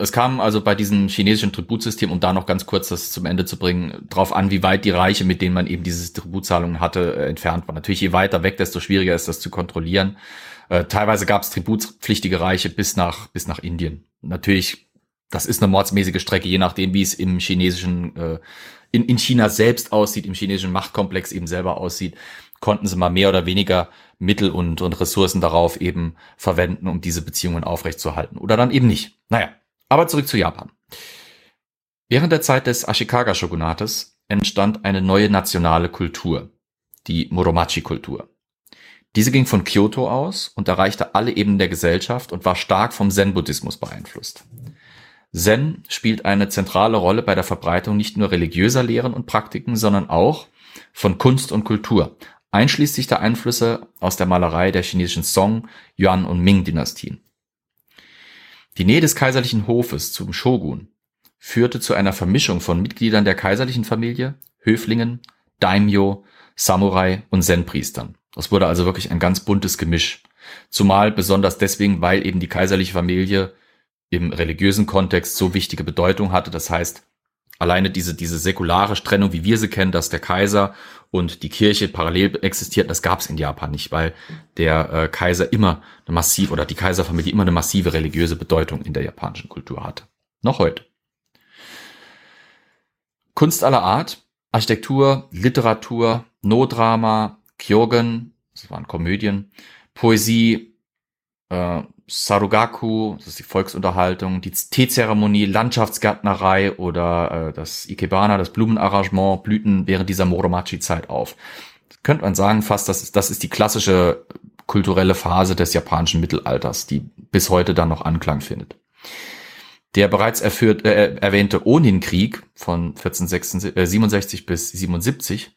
Es kam also bei diesem chinesischen Tributsystem, um da noch ganz kurz das zum Ende zu bringen, drauf an, wie weit die Reiche, mit denen man eben diese Tributzahlungen hatte, äh, entfernt waren. Natürlich, je weiter weg, desto schwieriger ist das zu kontrollieren. Äh, teilweise gab es tributspflichtige Reiche bis nach, bis nach Indien. Natürlich, das ist eine mordsmäßige Strecke, je nachdem, wie es im chinesischen, äh, in, in China selbst aussieht, im chinesischen Machtkomplex eben selber aussieht, konnten sie mal mehr oder weniger Mittel und, und Ressourcen darauf eben verwenden, um diese Beziehungen aufrechtzuerhalten. Oder dann eben nicht. Naja, aber zurück zu Japan. Während der Zeit des Ashikaga-Shogunates entstand eine neue nationale Kultur, die Muromachi-Kultur. Diese ging von Kyoto aus und erreichte alle Ebenen der Gesellschaft und war stark vom Zen-Buddhismus beeinflusst. Zen spielt eine zentrale Rolle bei der Verbreitung nicht nur religiöser Lehren und Praktiken, sondern auch von Kunst und Kultur, einschließlich der Einflüsse aus der Malerei der chinesischen Song, Yuan und Ming-Dynastien. Die Nähe des kaiserlichen Hofes zum Shogun führte zu einer Vermischung von Mitgliedern der kaiserlichen Familie, Höflingen, Daimyo, Samurai und Zen-Priestern. Das wurde also wirklich ein ganz buntes Gemisch. Zumal besonders deswegen, weil eben die kaiserliche Familie im religiösen Kontext so wichtige Bedeutung hatte. Das heißt, alleine diese, diese säkulare Trennung, wie wir sie kennen, dass der Kaiser und die Kirche parallel existierten, das gab es in Japan nicht, weil der äh, Kaiser immer eine massive oder die Kaiserfamilie immer eine massive religiöse Bedeutung in der japanischen Kultur hatte. Noch heute. Kunst aller Art, Architektur, Literatur, No-Drama, Kyogen, das waren Komödien, Poesie, äh, Sarugaku, das ist die Volksunterhaltung, die Teezeremonie, Landschaftsgärtnerei oder äh, das Ikebana, das Blumenarrangement blühten während dieser Muromachi-Zeit auf. Könnte man sagen fast, das ist, das ist die klassische kulturelle Phase des japanischen Mittelalters, die bis heute dann noch Anklang findet. Der bereits erführt, äh, erwähnte Onin-Krieg von 1467 bis 77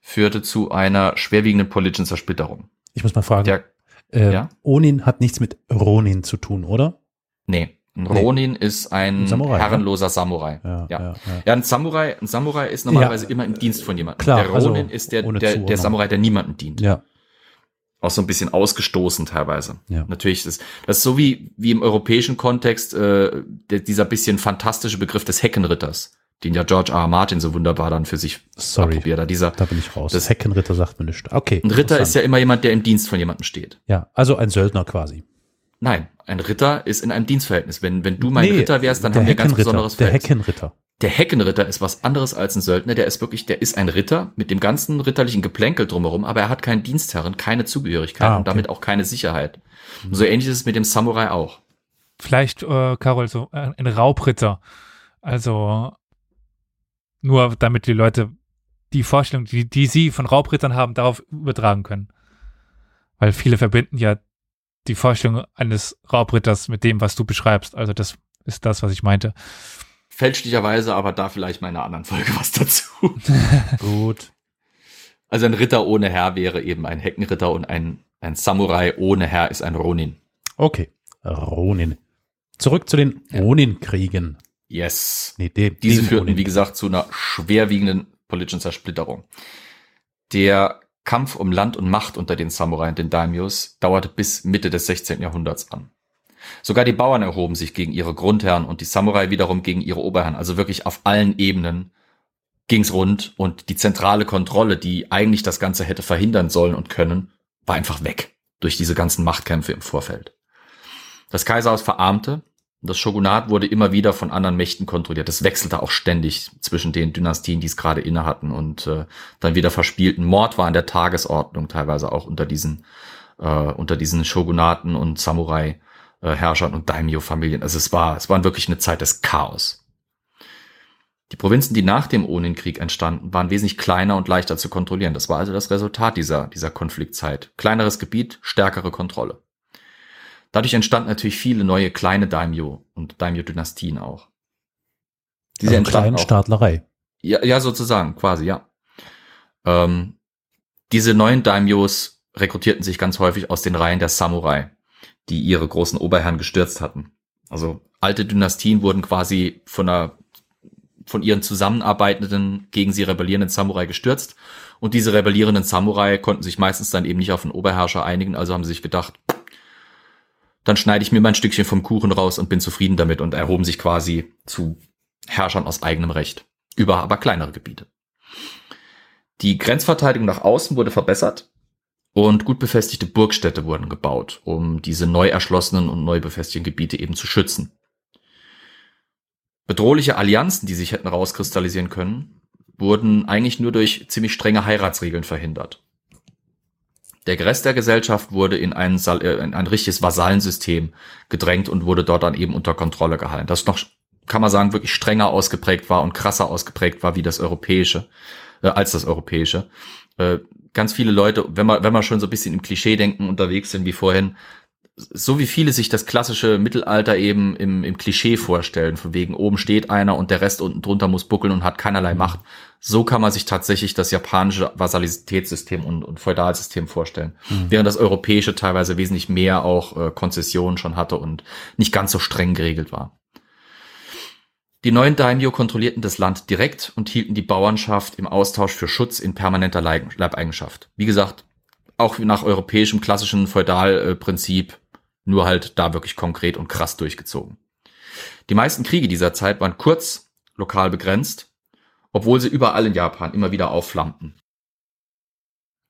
führte zu einer schwerwiegenden politischen Zersplitterung. Ich muss mal fragen. Der, äh, ja? Onin hat nichts mit Ronin zu tun, oder? nee, ein Ronin ist ein, Ein Samurai, herrenloser Samurai. Ja, Ja. ja, ja. Ein Samurai, ein Samurai ist normalerweise immer im Dienst von jemandem. klar, der also Ronin ist der, der, der Samurai, der niemandem dient. ja. Auch so ein bisschen ausgestoßen teilweise. Ja. Natürlich ist das ist so wie, wie im europäischen Kontext äh, der, dieser bisschen fantastische Begriff des Heckenritters, den ja George R. R. Martin so wunderbar dann für sich Sorry, approbiert hat. Dieser, da bin ich raus. Das- Heckenritter sagt mir nichts. Okay. ein Ritter ist ja immer jemand, der im Dienst von jemandem steht. Ja, also ein Söldner quasi. Nein, ein Ritter ist in einem Dienstverhältnis. Wenn, wenn du mein Nee, Ritter wärst, dann der haben wir ein ganz besonderes Der Verhältnis. Heckenritter. Der Heckenritter ist was anderes als ein Söldner. Der ist wirklich, der ist ein Ritter mit dem ganzen ritterlichen Geplänkel drumherum, aber er hat keinen Dienstherren, keine Zugehörigkeit Ah, und okay. damit auch keine Sicherheit. Und so ähnlich ist es mit dem Samurai auch. Vielleicht, äh, Carol, so ein Raubritter. Also nur damit die Leute die Vorstellung, die, die sie von Raubrittern haben, darauf übertragen können. Weil viele verbinden ja die Vorstellung eines Raubritters mit dem, was du beschreibst. Also das ist das, was ich meinte. Fälschlicherweise, aber da vielleicht mal in einer anderen Folge was dazu. Gut. Also ein Ritter ohne Herr wäre eben ein Heckenritter und ein, ein Samurai ohne Herr ist ein Ronin. Okay. Ronin. Zurück zu den Ja. Ronin-Kriegen. Yes. Nee, dem, Diese dem führten, wie gesagt, zu einer schwerwiegenden politischen Zersplitterung. Der Kampf um Land und Macht unter den Samurai und den Daimyos dauerte bis Mitte des 16. Jahrhunderts an. Sogar die Bauern erhoben sich gegen ihre Grundherren und die Samurai wiederum gegen ihre Oberherren. Also wirklich auf allen Ebenen ging's rund und die zentrale Kontrolle, die eigentlich das Ganze hätte verhindern sollen und können, war einfach weg durch diese ganzen Machtkämpfe im Vorfeld. Das Kaiserhaus verarmte das Shogunat wurde immer wieder von anderen Mächten kontrolliert. Das wechselte auch ständig zwischen den Dynastien, die es gerade inne hatten und äh, dann wieder verspielten. Mord war an der Tagesordnung teilweise auch unter diesen äh, unter diesen Shogunaten und Samurai äh, Herrschern und Daimyo-Familien. Also es war es war wirklich eine Zeit des Chaos. Die Provinzen, die nach dem Onin-Krieg entstanden, waren wesentlich kleiner und leichter zu kontrollieren. Das war also das Resultat dieser dieser Konfliktzeit. Kleineres Gebiet, stärkere Kontrolle. Dadurch entstanden natürlich viele neue kleine Daimyo und Daimyo-Dynastien auch. Diese also kleinen auch, Staatlerei. ja, ja, sozusagen, quasi, ja. Ähm, diese neuen Daimyos rekrutierten sich ganz häufig aus den Reihen der Samurai, die ihre großen Oberherren gestürzt hatten. Also alte Dynastien wurden quasi von einer von ihren zusammenarbeitenden, gegen sie rebellierenden Samurai gestürzt. Und diese rebellierenden Samurai konnten sich meistens dann eben nicht auf einen Oberherrscher einigen, also haben sie sich gedacht, dann schneide ich mir mein Stückchen vom Kuchen raus und bin zufrieden damit und erhoben sich quasi zu Herrschern aus eigenem Recht über aber kleinere Gebiete. Die Grenzverteidigung nach außen wurde verbessert und gut befestigte Burgstädte wurden gebaut, um diese neu erschlossenen und neu befestigten Gebiete eben zu schützen. Bedrohliche Allianzen, die sich hätten rauskristallisieren können, wurden eigentlich nur durch ziemlich strenge Heiratsregeln verhindert. Der Rest der Gesellschaft wurde in ein, äh, in ein richtiges Vasallensystem gedrängt und wurde dort dann eben unter Kontrolle gehalten. Das noch, kann man sagen, wirklich strenger ausgeprägt war und krasser ausgeprägt war wie das europäische, äh, als das europäische. Äh, ganz viele Leute, wenn man, wenn man schon so ein bisschen im Klischee-Denken unterwegs sind wie vorhin, so wie viele sich das klassische Mittelalter eben im, im Klischee vorstellen, von wegen oben steht einer und der Rest unten drunter muss buckeln und hat keinerlei mhm. Macht. So kann man sich tatsächlich das japanische Vasalitätssystem und, und Feudalsystem vorstellen. Mhm. Während das europäische teilweise wesentlich mehr auch äh, Konzessionen schon hatte und nicht ganz so streng geregelt war. Die neuen Daimyo kontrollierten das Land direkt und hielten die Bauernschaft im Austausch für Schutz in permanenter Leibeigenschaft. Wie gesagt, auch nach europäischem klassischen Feudalprinzip nur halt da wirklich konkret und krass durchgezogen. Die meisten Kriege dieser Zeit waren kurz, lokal begrenzt, obwohl sie überall in Japan immer wieder aufflammten.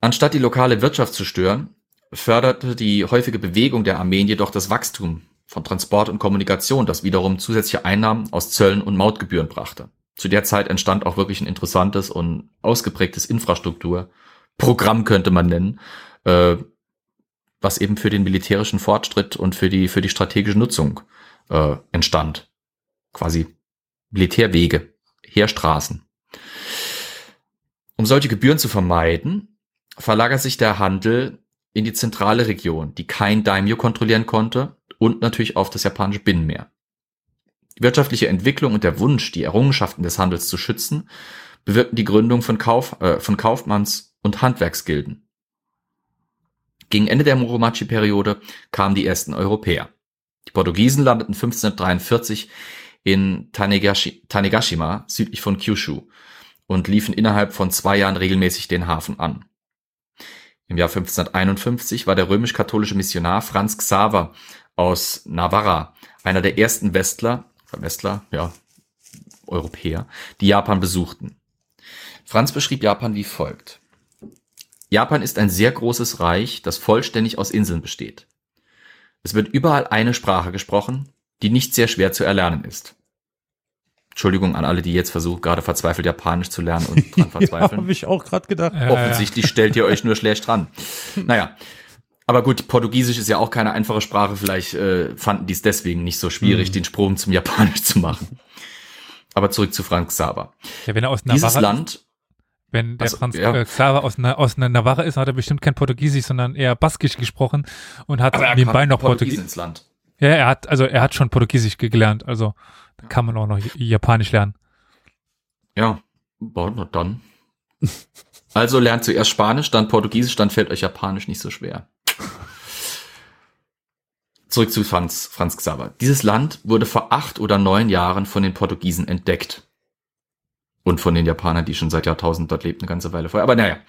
Anstatt die lokale Wirtschaft zu stören, förderte die häufige Bewegung der Armeen jedoch das Wachstum von Transport und Kommunikation, das wiederum zusätzliche Einnahmen aus Zöllen und Mautgebühren brachte. Zu der Zeit entstand auch wirklich ein interessantes und ausgeprägtes Infrastrukturprogramm, könnte man nennen, äh, was eben für den militärischen Fortschritt und für die, für die strategische Nutzung äh, entstand. Quasi Militärwege, Heerstraßen. Um solche Gebühren zu vermeiden, verlagert sich der Handel in die zentrale Region, die kein Daimyo kontrollieren konnte und natürlich auf das japanische Binnenmeer. Die wirtschaftliche Entwicklung und der Wunsch, die Errungenschaften des Handels zu schützen, bewirkten die Gründung von, Kauf, äh, von Kaufmanns- und Handwerksgilden. Gegen Ende der Muromachi-Periode kamen die ersten Europäer. Die Portugiesen landeten 1543 in Tanegashi, Tanegashima südlich von Kyushu und liefen innerhalb von zwei Jahren regelmäßig den Hafen an. Im Jahr 1551 war der römisch-katholische Missionar Franz Xaver aus Navarra einer der ersten Westler, Westler, ja, Europäer, die Japan besuchten. Franz beschrieb Japan wie folgt. Japan ist ein sehr großes Reich, das vollständig aus Inseln besteht. Es wird überall eine Sprache gesprochen, die nicht sehr schwer zu erlernen ist. Entschuldigung an alle, die jetzt versuchen, gerade verzweifelt Japanisch zu lernen und dran verzweifeln. ja, habe ich auch gerade gedacht. Ja, Offensichtlich ja. stellt ihr euch nur schlecht dran. Naja, aber gut, Portugiesisch ist ja auch keine einfache Sprache. Vielleicht äh, fanden die es deswegen nicht so schwierig, mhm. den Sprung zum Japanisch zu machen. Aber zurück zu Frank Saba. Ja, wenn er aus Navarra Dieses Land wenn der also, Franz ja. äh, Xaver aus, aus Navarra ist, hat er bestimmt kein Portugiesisch, sondern eher Baskisch gesprochen und hat nebenbei noch Portugiesisch ins Land. Ja, er hat, also er hat schon Portugiesisch gelernt, also da kann man auch noch Japanisch lernen. Ja, na dann. Also lernt zuerst Spanisch, dann Portugiesisch, dann fällt euch Japanisch nicht so schwer. Zurück zu Franz, Franz Xaver. Dieses Land wurde vor acht oder neun Jahren von den Portugiesen entdeckt und von den Japanern, die schon seit Jahrtausend dort leben, eine ganze Weile vorher. Aber naja,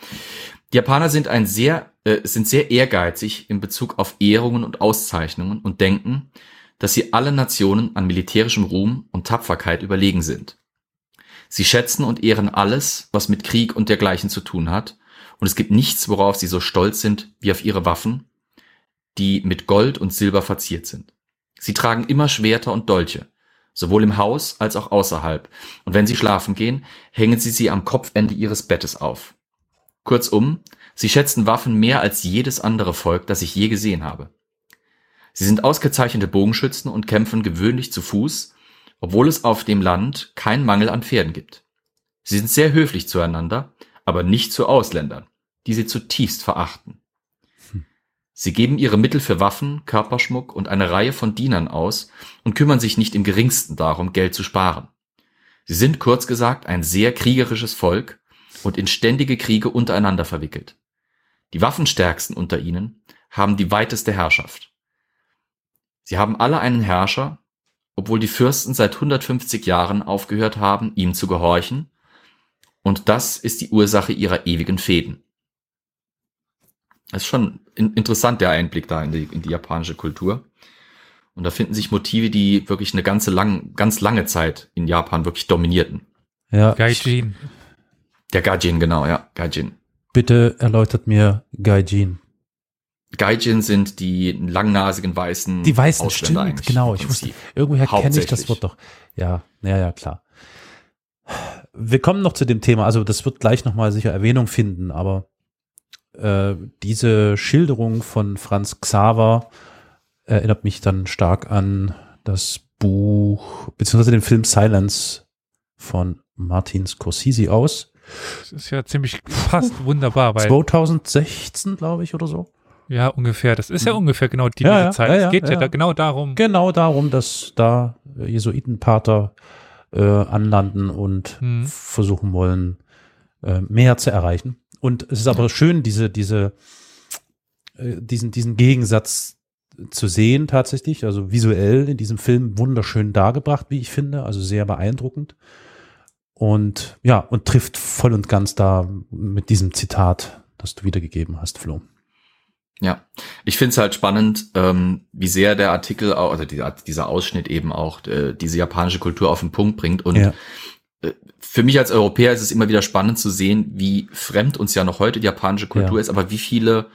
die Japaner sind ein sehr, äh, sind sehr ehrgeizig in Bezug auf Ehrungen und Auszeichnungen und denken, dass sie alle Nationen an militärischem Ruhm und Tapferkeit überlegen sind. Sie schätzen und ehren alles, was mit Krieg und dergleichen zu tun hat, und es gibt nichts, worauf sie so stolz sind wie auf ihre Waffen, die mit Gold und Silber verziert sind. Sie tragen immer Schwerter und Dolche, sowohl im Haus als auch außerhalb, und wenn sie schlafen gehen, hängen sie sie am Kopfende ihres Bettes auf. Kurzum, sie schätzen Waffen mehr als jedes andere Volk, das ich je gesehen habe. Sie sind ausgezeichnete Bogenschützen und kämpfen gewöhnlich zu Fuß, obwohl es auf dem Land keinen Mangel an Pferden gibt. Sie sind sehr höflich zueinander, aber nicht zu Ausländern, die sie zutiefst verachten. Sie geben ihre Mittel für Waffen, Körperschmuck und eine Reihe von Dienern aus und kümmern sich nicht im geringsten darum, Geld zu sparen. Sie sind kurz gesagt ein sehr kriegerisches Volk und in ständige Kriege untereinander verwickelt. Die Waffenstärksten unter ihnen haben die weiteste Herrschaft. Sie haben alle einen Herrscher, obwohl die Fürsten seit 150 Jahren aufgehört haben, ihm zu gehorchen, und das ist die Ursache ihrer ewigen Fäden. Das ist schon in, interessant, der Einblick da in die, in die japanische Kultur. Und da finden sich Motive, die wirklich eine ganze lang, ganz lange Zeit in Japan wirklich dominierten. Ja. Gaijin. Der Gaijin, genau, ja, Gaijin. Bitte erläutert mir Gaijin. Gaijin sind die langnasigen weißen Die weißen, Ausländer stimmt, eigentlich genau. Ich wusste, irgendwoher kenne ich das. Wort doch. Ja, ja, ja, klar. Wir kommen noch zu dem Thema, also das wird gleich nochmal sicher Erwähnung finden, aber äh, diese Schilderung von Franz Xaver erinnert mich dann stark an das Buch, beziehungsweise den Film Silence von Martin Scorsese aus. Das ist ja ziemlich passt wunderbar, weil 2016, glaube ich, oder so. ja ungefähr, das ist ja ungefähr genau die Mhm. Ja, ja, Zeit. ja, es geht ja, ja. da genau darum. Genau darum, dass da äh, Jesuitenpater äh, anlanden und Hm. versuchen wollen, äh, mehr zu erreichen. Und es ist aber schön, diese, diese, äh, diesen, diesen Gegensatz zu sehen tatsächlich, also visuell in diesem Film wunderschön dargebracht, wie ich finde, also sehr beeindruckend. Und ja, und trifft voll und ganz da mit diesem Zitat, das du wiedergegeben hast, Flo. Ja, ich finde es halt spannend, ähm, wie sehr der Artikel, also dieser, dieser Ausschnitt eben auch äh, diese japanische Kultur auf den Punkt bringt. Und Ja. Äh, für mich als Europäer ist es immer wieder spannend zu sehen, wie fremd uns ja noch heute die japanische Kultur Ja. ist, aber wie viele,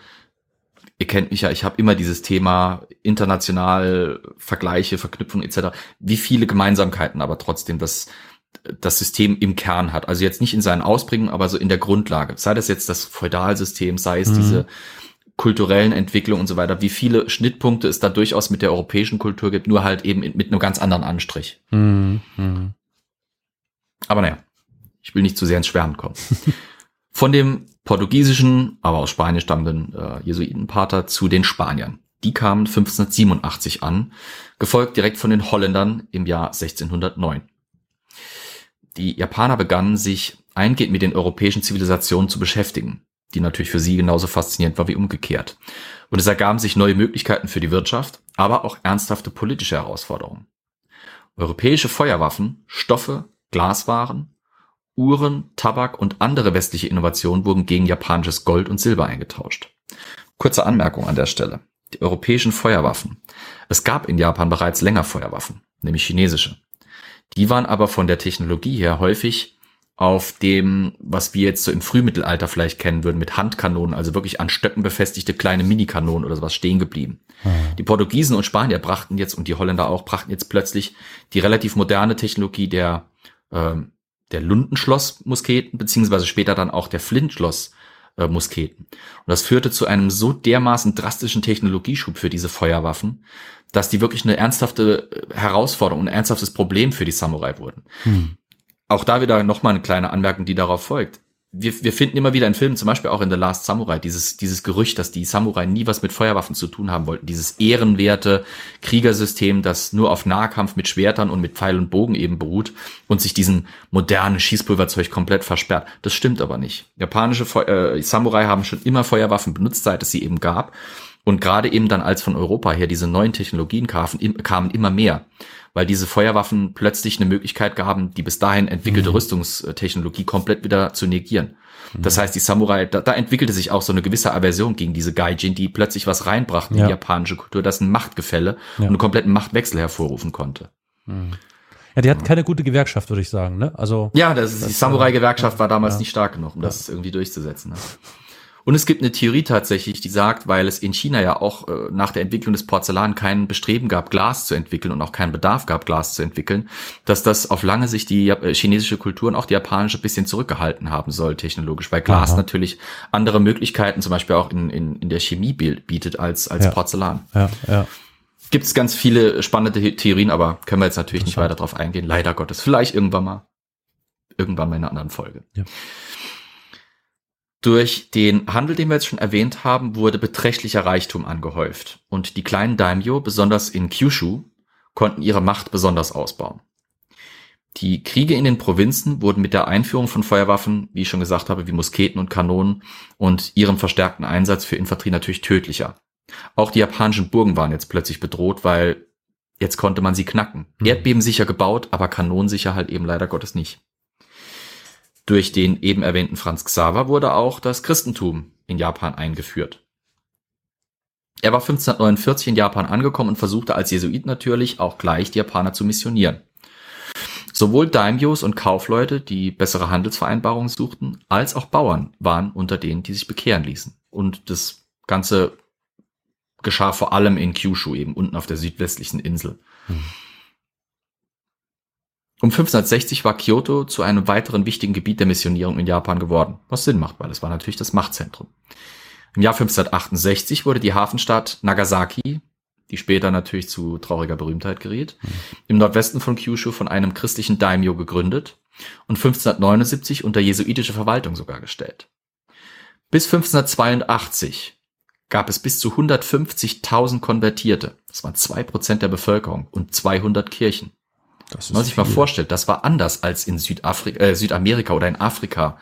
ihr kennt mich ja, ich habe immer dieses Thema international, Vergleiche, Verknüpfung etc., wie viele Gemeinsamkeiten aber trotzdem das das System im Kern hat. Also jetzt nicht in seinen Ausprägungen, aber so in der Grundlage. Sei das jetzt das Feudalsystem, sei es Mhm. diese kulturellen Entwicklungen und so weiter, wie viele Schnittpunkte es da durchaus mit der europäischen Kultur gibt, nur halt eben mit einem ganz anderen Anstrich. Mhm. Aber naja, ich will nicht zu sehr ins Schwärmen kommen. Von dem portugiesischen, aber aus Spanien stammenden äh, Jesuitenpater zu den Spaniern. Die kamen 1587 an, gefolgt direkt von den Holländern im Jahr 1609. Die Japaner begannen sich eingehend mit den europäischen Zivilisationen zu beschäftigen, die natürlich für sie genauso faszinierend war wie umgekehrt. Und es ergaben sich neue Möglichkeiten für die Wirtschaft, aber auch ernsthafte politische Herausforderungen. Europäische Feuerwaffen, Stoffe, Glaswaren, Uhren, Tabak und andere westliche Innovationen wurden gegen japanisches Gold und Silber eingetauscht. Kurze Anmerkung an der Stelle. Die europäischen Feuerwaffen. Es gab in Japan bereits länger Feuerwaffen, nämlich chinesische. Die waren aber von der Technologie her häufig auf dem, was wir jetzt so im Frühmittelalter vielleicht kennen würden, mit Handkanonen, also wirklich an Stöcken befestigte kleine Minikanonen oder sowas stehen geblieben. Die Portugiesen und Spanier brachten jetzt, und die Holländer auch, brachten jetzt plötzlich die relativ moderne Technologie der, ähm, der Lundenschloss-Musketen, beziehungsweise später dann auch der Flintschloss-Musketen. Und das führte zu einem so dermaßen drastischen Technologieschub für diese Feuerwaffen, dass die wirklich eine ernsthafte äh, Herausforderung, ein ernsthaftes Problem für die Samurai wurden. Hm. Auch da wieder nochmal eine kleine Anmerkung, die darauf folgt. Wir, wir finden immer wieder in Filmen, zum Beispiel auch in The Last Samurai, dieses, dieses Gerücht, dass die Samurai nie was mit Feuerwaffen zu tun haben wollten. Dieses ehrenwerte Kriegersystem, das nur auf Nahkampf mit Schwertern und mit Pfeil und Bogen eben beruht und sich diesen modernen Schießpulverzeug komplett versperrt. Das stimmt aber nicht. Japanische Feu äh, Samurai haben schon immer Feuerwaffen benutzt, seit es sie eben gab. Und gerade eben dann, als von Europa her diese neuen Technologien kamen, kamen immer mehr. Weil diese Feuerwaffen plötzlich eine Möglichkeit gaben, die bis dahin entwickelte Rüstungstechnologie komplett wieder zu negieren. Das heißt, die Samurai, da, da entwickelte sich auch so eine gewisse Aversion gegen diese Gaijin, die plötzlich was reinbrachten in Ja. die japanische Kultur, das ein Machtgefälle Ja. und einen kompletten Machtwechsel hervorrufen konnte. Ja, die hatten keine gute Gewerkschaft, würde ich sagen. Ne? Also Ja, das ist, die Samurai-Gewerkschaft war damals ja. nicht stark genug, um das irgendwie durchzusetzen. Ne? Und es gibt eine Theorie tatsächlich, die sagt, weil es in China ja auch äh, nach der Entwicklung des Porzellan kein Bestreben gab, Glas zu entwickeln und auch keinen Bedarf gab, Glas zu entwickeln, dass das auf lange Sicht die äh, chinesische Kultur und auch die japanische ein bisschen zurückgehalten haben soll, technologisch, weil Glas Aha. natürlich andere Möglichkeiten, zum Beispiel auch in, in, in der Chemie bietet als, als Ja. Porzellan. ja, ja. Gibt es ganz viele spannende The- Theorien, aber können wir jetzt natürlich nicht weiter drauf eingehen. Leider Gottes. Vielleicht irgendwann mal. Irgendwann mal in einer anderen Folge. Ja. Durch den Handel, den wir jetzt schon erwähnt haben, wurde beträchtlicher Reichtum angehäuft. Und die kleinen Daimyo, besonders in Kyushu, konnten ihre Macht besonders ausbauen. Die Kriege in den Provinzen wurden mit der Einführung von Feuerwaffen, wie ich schon gesagt habe, wie Musketen und Kanonen und ihrem verstärkten Einsatz für Infanterie natürlich tödlicher. Auch die japanischen Burgen waren jetzt plötzlich bedroht, weil jetzt konnte man sie knacken. Mhm. Erdbebensicher gebaut, aber kanonensicher halt eben leider Gottes nicht. Durch den eben erwähnten Franz Xaver wurde auch das Christentum in Japan eingeführt. Er war 1549 in Japan angekommen und versuchte als Jesuit natürlich auch gleich die Japaner zu missionieren. Sowohl Daimyos und Kaufleute, die bessere Handelsvereinbarungen suchten, als auch Bauern waren unter denen, die sich bekehren ließen. Und das Ganze geschah vor allem in Kyushu, eben unten auf der südwestlichen Insel. Um 1560 war Kyoto zu einem weiteren wichtigen Gebiet der Missionierung in Japan geworden, was Sinn macht, weil es war natürlich das Machtzentrum. Im Jahr 1568 wurde die Hafenstadt Nagasaki, die später natürlich zu trauriger Berühmtheit geriet, im Nordwesten von Kyushu von einem christlichen Daimyo gegründet und 1579 unter jesuitische Verwaltung sogar gestellt. Bis 1582 gab es bis zu 150.000 Konvertierte. Das waren zwei Prozent der Bevölkerung und 200 Kirchen. Das Wenn man sich mal vorstellt, das war anders als in Südafrika, äh, Südamerika oder in Afrika,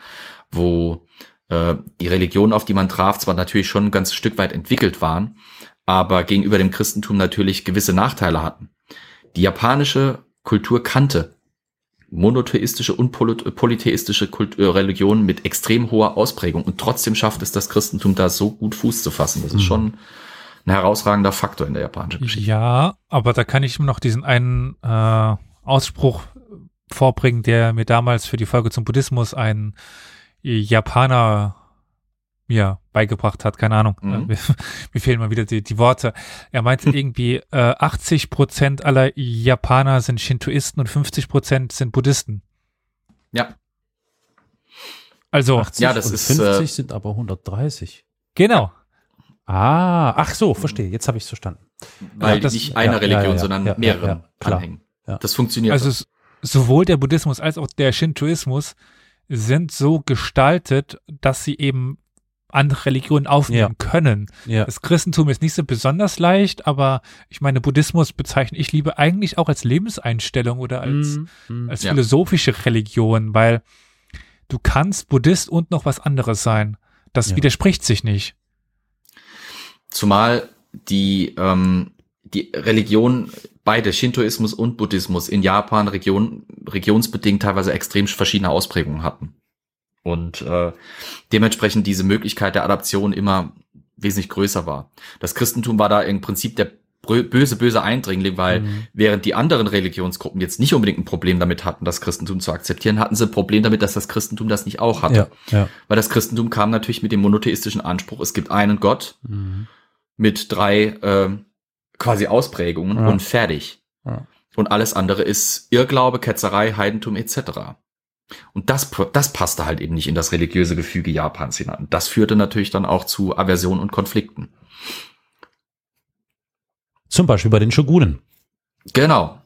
wo äh, die Religionen, auf die man traf, zwar natürlich schon ein ganzes Stück weit entwickelt waren, aber gegenüber dem Christentum natürlich gewisse Nachteile hatten. Die japanische Kultur kannte monotheistische und poly- polytheistische Kult äh, Religionen mit extrem hoher Ausprägung und trotzdem schafft es das Christentum da so gut Fuß zu fassen. Das ist Mhm. schon ein herausragender Faktor in der japanischen Geschichte. Ja, aber da kann ich noch diesen einen äh, Ausspruch vorbringen, der mir damals für die Folge zum Buddhismus ein Japaner mir beigebracht hat. Keine Ahnung. Mhm. Mir, mir fehlen mal wieder die, die Worte. Er meinte irgendwie, äh, 80 Prozent aller Japaner sind Shintoisten und 50 Prozent sind Buddhisten. Ja. Also, 80 Ja, das und ist, 50 äh, sind aber 130. genau. Ah, ach so, verstehe. Jetzt habe ich es verstanden. Weil Ja, das- nicht einer ja, Religion, ja, ja, sondern ja, ja, mehreren anhängen. Ja. Das funktioniert. Also sowohl der Buddhismus als auch der Shintoismus sind so gestaltet, dass sie eben andere Religionen aufnehmen können. Ja. Das Christentum ist nicht so besonders leicht, aber ich meine, Buddhismus bezeichne ich lieber eigentlich auch als Lebenseinstellung oder als, Mm, mm. als Ja. philosophische Religion, weil du kannst Buddhist und noch was anderes sein. Das Ja. widerspricht sich nicht. Zumal die, ähm, die Religion, beide Shintoismus und Buddhismus in Japan Region, regionsbedingt teilweise extrem verschiedene Ausprägungen hatten. Und äh, dementsprechend diese Möglichkeit der Adaption immer wesentlich größer war. Das Christentum war da im Prinzip der böse, böse Eindringling, weil Mhm. während die anderen Religionsgruppen jetzt nicht unbedingt ein Problem damit hatten, das Christentum zu akzeptieren, hatten sie ein Problem damit, dass das Christentum das nicht auch hatte. Ja, ja. Weil das Christentum kam natürlich mit dem monotheistischen Anspruch, es gibt einen Gott, Mhm. mit drei ähm, quasi Ausprägungen Ja. und fertig. Ja. Und alles andere ist Irrglaube, Ketzerei, Heidentum etc. Und das, das passte halt eben nicht in das religiöse Gefüge Japans hinein. Das führte natürlich dann auch zu Aversion und Konflikten. Zum Beispiel bei den Shogunen. Genau.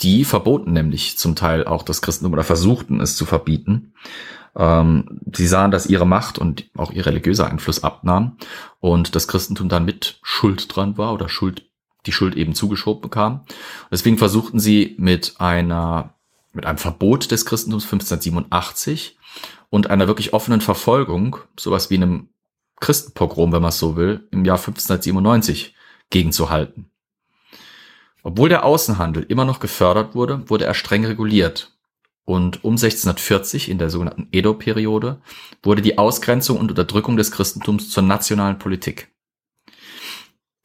Die verboten nämlich zum Teil auch das Christentum oder versuchten es zu verbieten. Ähm, sie sahen, dass ihre Macht und auch ihr religiöser Einfluss abnahm und das Christentum dann mit Schuld dran war oder Schuld, die Schuld eben zugeschoben bekam. Deswegen versuchten sie mit einer, mit einem Verbot des Christentums 1587 und einer wirklich offenen Verfolgung, sowas wie einem Christenpogrom, wenn man es so will, im Jahr 1597 gegenzuhalten. Obwohl der Außenhandel immer noch gefördert wurde, wurde er streng reguliert. Und um 1640, in der sogenannten Edo-Periode, wurde die Ausgrenzung und Unterdrückung des Christentums zur nationalen Politik.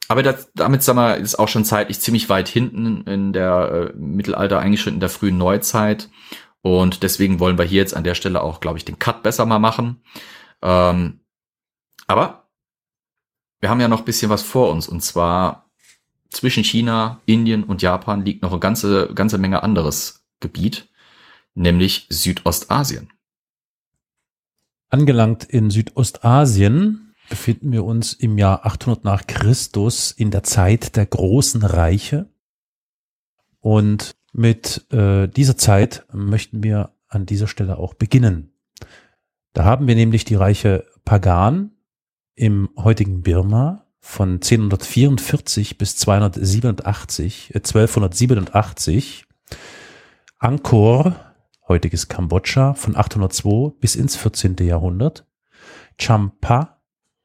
Aber das, damit, sagen wir, ist auch schon zeitlich ziemlich weit hinten in der äh, Mittelalter, schon in der frühen Neuzeit. Und deswegen wollen wir hier jetzt an der Stelle auch, glaube ich, den Cut besser mal machen. Ähm, aber wir haben ja noch bisschen was vor uns. Und zwar zwischen China, Indien und Japan liegt noch eine ganze, ganze Menge anderes Gebiet, nämlich Südostasien. Angelangt in Südostasien befinden wir uns im Jahr 800 nach Christus in der Zeit der großen Reiche. Und mit äh, dieser Zeit möchten wir an dieser Stelle auch beginnen. Da haben wir nämlich die Reiche Pagan im heutigen Birma von 1044 bis 287, äh, 1287 Angkor, heutiges Kambodscha, von 802 bis ins 14. Jahrhundert. Champa,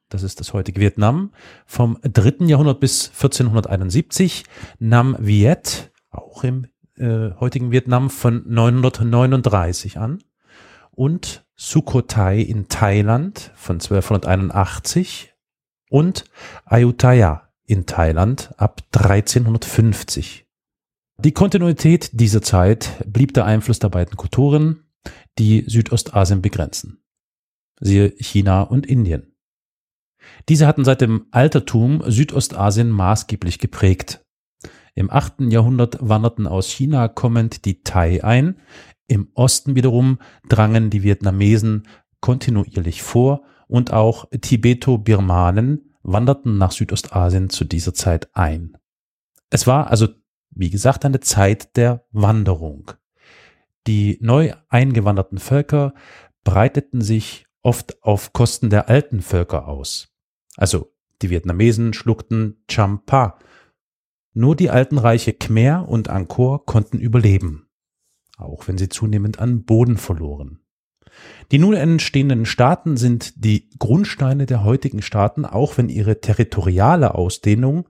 das ist das heutige Vietnam, vom 3. Jahrhundert bis 1471. Nam Viet, auch im äh, heutigen Vietnam, von 939 an. Und Sukhothai in Thailand von 1281 und Ayutthaya in Thailand ab 1350. Die Kontinuität dieser Zeit blieb der Einfluss der beiden Kulturen, die Südostasien begrenzen. Siehe China und Indien. Diese hatten seit dem Altertum Südostasien maßgeblich geprägt. Im 8. Jahrhundert wanderten aus China kommend die Thai ein, im Osten wiederum drangen die Vietnamesen kontinuierlich vor und auch Tibeto-Birmanen wanderten nach Südostasien zu dieser Zeit ein. Es war also, wie gesagt, eine Zeit der Wanderung. Die neu eingewanderten Völker breiteten sich oft auf Kosten der alten Völker aus. Also die Vietnamesen schluckten Champa. Nur die alten Reiche Khmer und Angkor konnten überleben, auch wenn sie zunehmend an Boden verloren. Die nun entstehenden Staaten sind die Grundsteine der heutigen Staaten, auch wenn ihre territoriale Ausdehnung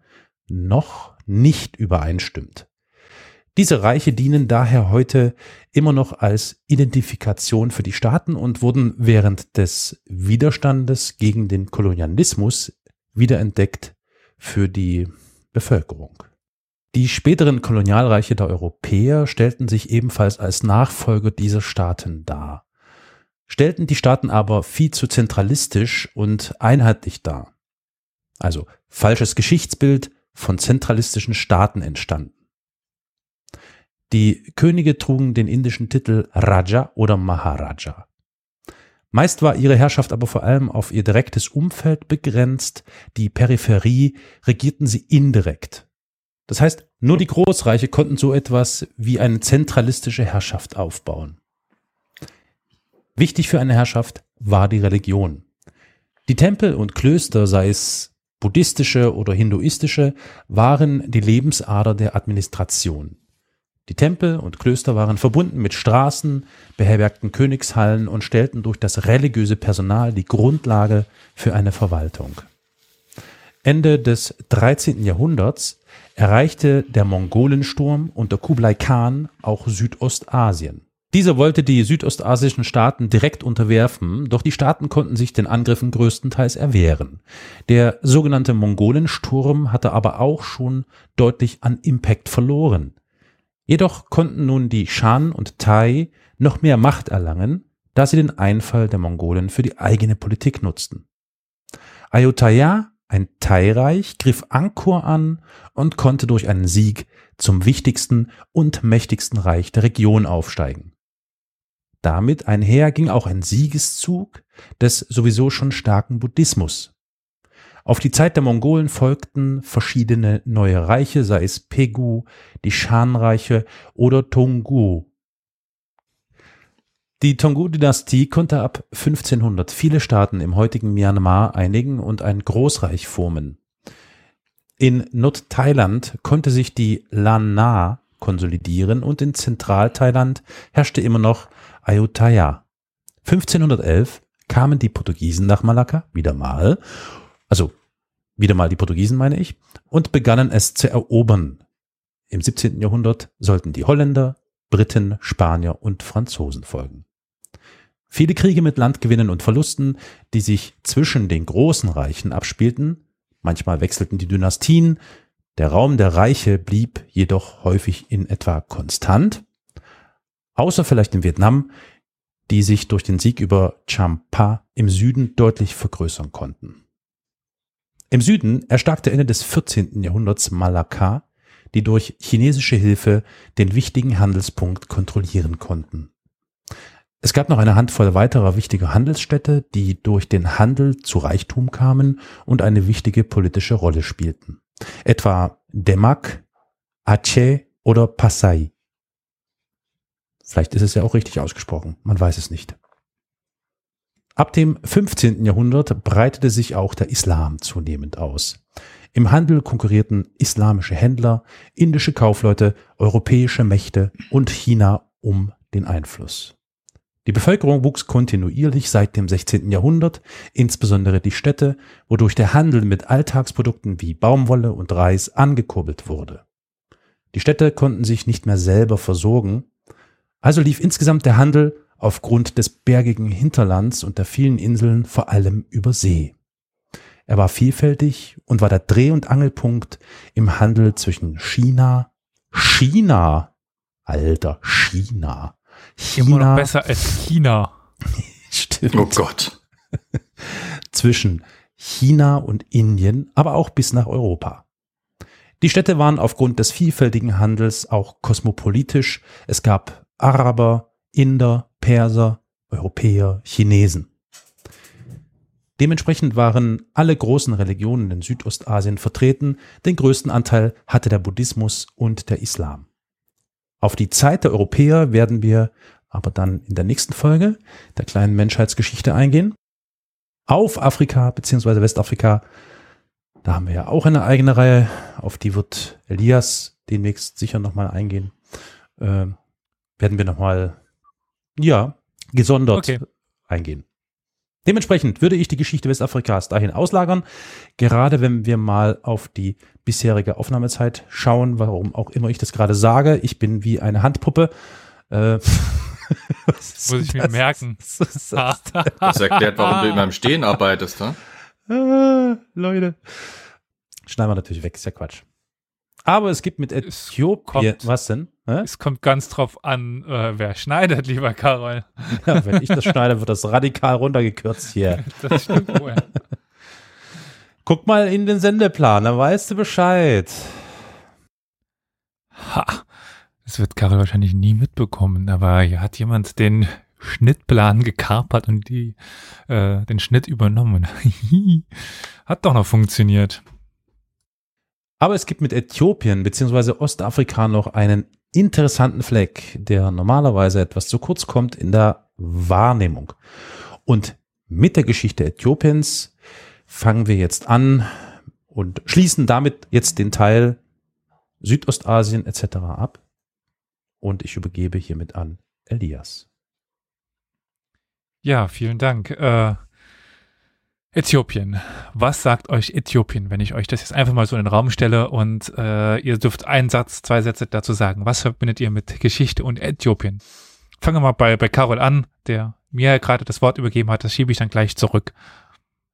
noch nicht übereinstimmt. Diese Reiche dienen daher heute immer noch als Identifikation für die Staaten und wurden während des Widerstandes gegen den Kolonialismus wiederentdeckt für die Bevölkerung. Die späteren Kolonialreiche der Europäer stellten sich ebenfalls als Nachfolger dieser Staaten dar stellten die Staaten aber viel zu zentralistisch und einheitlich dar. Also falsches Geschichtsbild von zentralistischen Staaten entstanden. Die Könige trugen den indischen Titel Raja oder Maharaja. Meist war ihre Herrschaft aber vor allem auf ihr direktes Umfeld begrenzt, die Peripherie regierten sie indirekt. Das heißt, nur die Großreiche konnten so etwas wie eine zentralistische Herrschaft aufbauen. Wichtig für eine Herrschaft war die Religion. Die Tempel und Klöster, sei es buddhistische oder hinduistische, waren die Lebensader der Administration. Die Tempel und Klöster waren verbunden mit Straßen, beherbergten Königshallen und stellten durch das religiöse Personal die Grundlage für eine Verwaltung. Ende des 13. Jahrhunderts erreichte der Mongolensturm unter Kublai Khan auch Südostasien. Dieser wollte die südostasischen Staaten direkt unterwerfen, doch die Staaten konnten sich den Angriffen größtenteils erwehren. Der sogenannte Mongolensturm hatte aber auch schon deutlich an Impact verloren. Jedoch konnten nun die Shan und Thai noch mehr Macht erlangen, da sie den Einfall der Mongolen für die eigene Politik nutzten. Ayutthaya, ein Thai-Reich, griff Angkor an und konnte durch einen Sieg zum wichtigsten und mächtigsten Reich der Region aufsteigen. Damit einher ging auch ein Siegeszug des sowieso schon starken Buddhismus. Auf die Zeit der Mongolen folgten verschiedene neue Reiche, sei es Pegu, die Shan-Reiche oder Tongu. Die Tongu-Dynastie konnte ab 1500 viele Staaten im heutigen Myanmar einigen und ein Großreich formen. In Nordthailand konnte sich die Lan Na konsolidieren und in Zentralthailand herrschte immer noch Ayutthaya. 1511 kamen die Portugiesen nach Malakka, wieder mal, also wieder mal die Portugiesen meine ich, und begannen es zu erobern. Im 17. Jahrhundert sollten die Holländer, Briten, Spanier und Franzosen folgen. Viele Kriege mit Landgewinnen und Verlusten, die sich zwischen den großen Reichen abspielten, manchmal wechselten die Dynastien, der Raum der Reiche blieb jedoch häufig in etwa konstant außer vielleicht in Vietnam, die sich durch den Sieg über Champa im Süden deutlich vergrößern konnten. Im Süden erstarkte Ende des 14. Jahrhunderts Malakka, die durch chinesische Hilfe den wichtigen Handelspunkt kontrollieren konnten. Es gab noch eine Handvoll weiterer wichtiger Handelsstädte, die durch den Handel zu Reichtum kamen und eine wichtige politische Rolle spielten. Etwa Demak, Aceh oder Pasai. Vielleicht ist es ja auch richtig ausgesprochen, man weiß es nicht. Ab dem 15. Jahrhundert breitete sich auch der Islam zunehmend aus. Im Handel konkurrierten islamische Händler, indische Kaufleute, europäische Mächte und China um den Einfluss. Die Bevölkerung wuchs kontinuierlich seit dem 16. Jahrhundert, insbesondere die Städte, wodurch der Handel mit Alltagsprodukten wie Baumwolle und Reis angekurbelt wurde. Die Städte konnten sich nicht mehr selber versorgen, also lief insgesamt der Handel aufgrund des bergigen Hinterlands und der vielen Inseln vor allem über See. Er war vielfältig und war der Dreh- und Angelpunkt im Handel zwischen China, China, alter China, Immer noch China, besser als China. stimmt, Oh Gott. zwischen China und Indien, aber auch bis nach Europa. Die Städte waren aufgrund des vielfältigen Handels auch kosmopolitisch. Es gab Araber, Inder, Perser, Europäer, Chinesen. Dementsprechend waren alle großen Religionen in Südostasien vertreten, den größten Anteil hatte der Buddhismus und der Islam. Auf die Zeit der Europäer werden wir aber dann in der nächsten Folge der kleinen Menschheitsgeschichte eingehen. Auf Afrika bzw. Westafrika, da haben wir ja auch eine eigene Reihe, auf die wird Elias demnächst sicher nochmal eingehen. Ähm, werden wir nochmal, ja, gesondert Okay. eingehen. Dementsprechend würde ich die Geschichte Westafrikas dahin auslagern, gerade wenn wir mal auf die bisherige Aufnahmezeit schauen, warum auch immer ich das gerade sage. Ich bin wie eine Handpuppe. Äh, Muss ich mir das? merken. Das erklärt, warum du immer im Stehen arbeitest, ne? Ah, Leute. Schneiden wir natürlich weg, ist ja Quatsch. Aber es gibt mit Äthiopien, kommt. was denn? Hä? Es kommt ganz drauf an, äh, wer schneidet, lieber Karol. Ja, wenn ich das schneide, wird das radikal runtergekürzt hier. Das stimmt wohl. Guck mal in den Sendeplan, dann weißt du Bescheid. Ha, das wird Karol wahrscheinlich nie mitbekommen, aber hier hat jemand den Schnittplan gekapert und die, äh, den Schnitt übernommen. hat doch noch funktioniert. Aber es gibt mit Äthiopien bzw. Ostafrika noch einen interessanten Fleck, der normalerweise etwas zu kurz kommt in der Wahrnehmung. Und mit der Geschichte Äthiopiens fangen wir jetzt an und schließen damit jetzt den Teil Südostasien etc. ab. Und ich übergebe hiermit an Elias. Ja, vielen Dank. Äh, Äthiopien. Was sagt euch Äthiopien, wenn ich euch das jetzt einfach mal so in den Raum stelle und äh, ihr dürft einen Satz, zwei Sätze dazu sagen. Was verbindet ihr mit Geschichte und Äthiopien? Fangen wir mal bei, bei Carol an, der mir gerade das Wort übergeben hat. Das schiebe ich dann gleich zurück.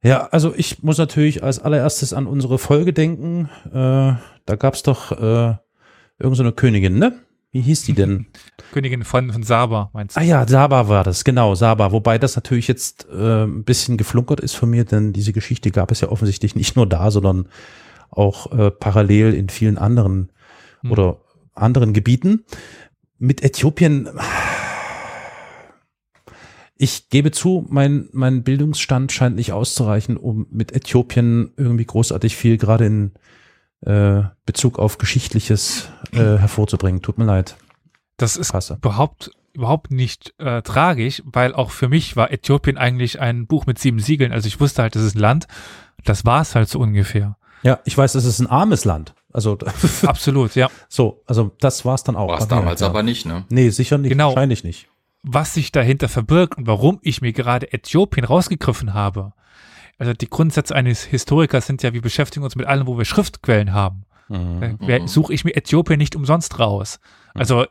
Ja, also ich muss natürlich als allererstes an unsere Folge denken. Äh, da gab's doch äh, irgend so Königin, ne? Wie hieß die denn? Königin von, von Saba, meinst du? Ah ja, Saba war das, genau, Saba. Wobei das natürlich jetzt äh, ein bisschen geflunkert ist von mir, denn diese Geschichte gab es ja offensichtlich nicht nur da, sondern auch äh, parallel in vielen anderen Hm. oder anderen Gebieten. Mit Äthiopien, ich gebe zu, mein, mein Bildungsstand scheint nicht auszureichen, um mit Äthiopien irgendwie großartig viel gerade in äh, Bezug auf Geschichtliches äh, hervorzubringen. Tut mir leid. Das ist Passe. überhaupt überhaupt nicht äh, tragisch, weil auch für mich war Äthiopien eigentlich ein Buch mit sieben Siegeln. Also ich wusste halt, das ist ein Land. Das war es halt so ungefähr. Ja, ich weiß, es ist ein armes Land. Also Absolut, ja. so, also das war's dann auch. War es damals ja. aber nicht, ne? Nee, sicher nicht, Genau. wahrscheinlich nicht. Was sich dahinter verbirgt und warum ich mir gerade Äthiopien rausgegriffen habe. Also die Grundsätze eines Historikers sind ja, wir beschäftigen uns mit allem, wo wir Schriftquellen haben. Mhm. Da wer- suche ich mir Äthiopien nicht umsonst raus. Also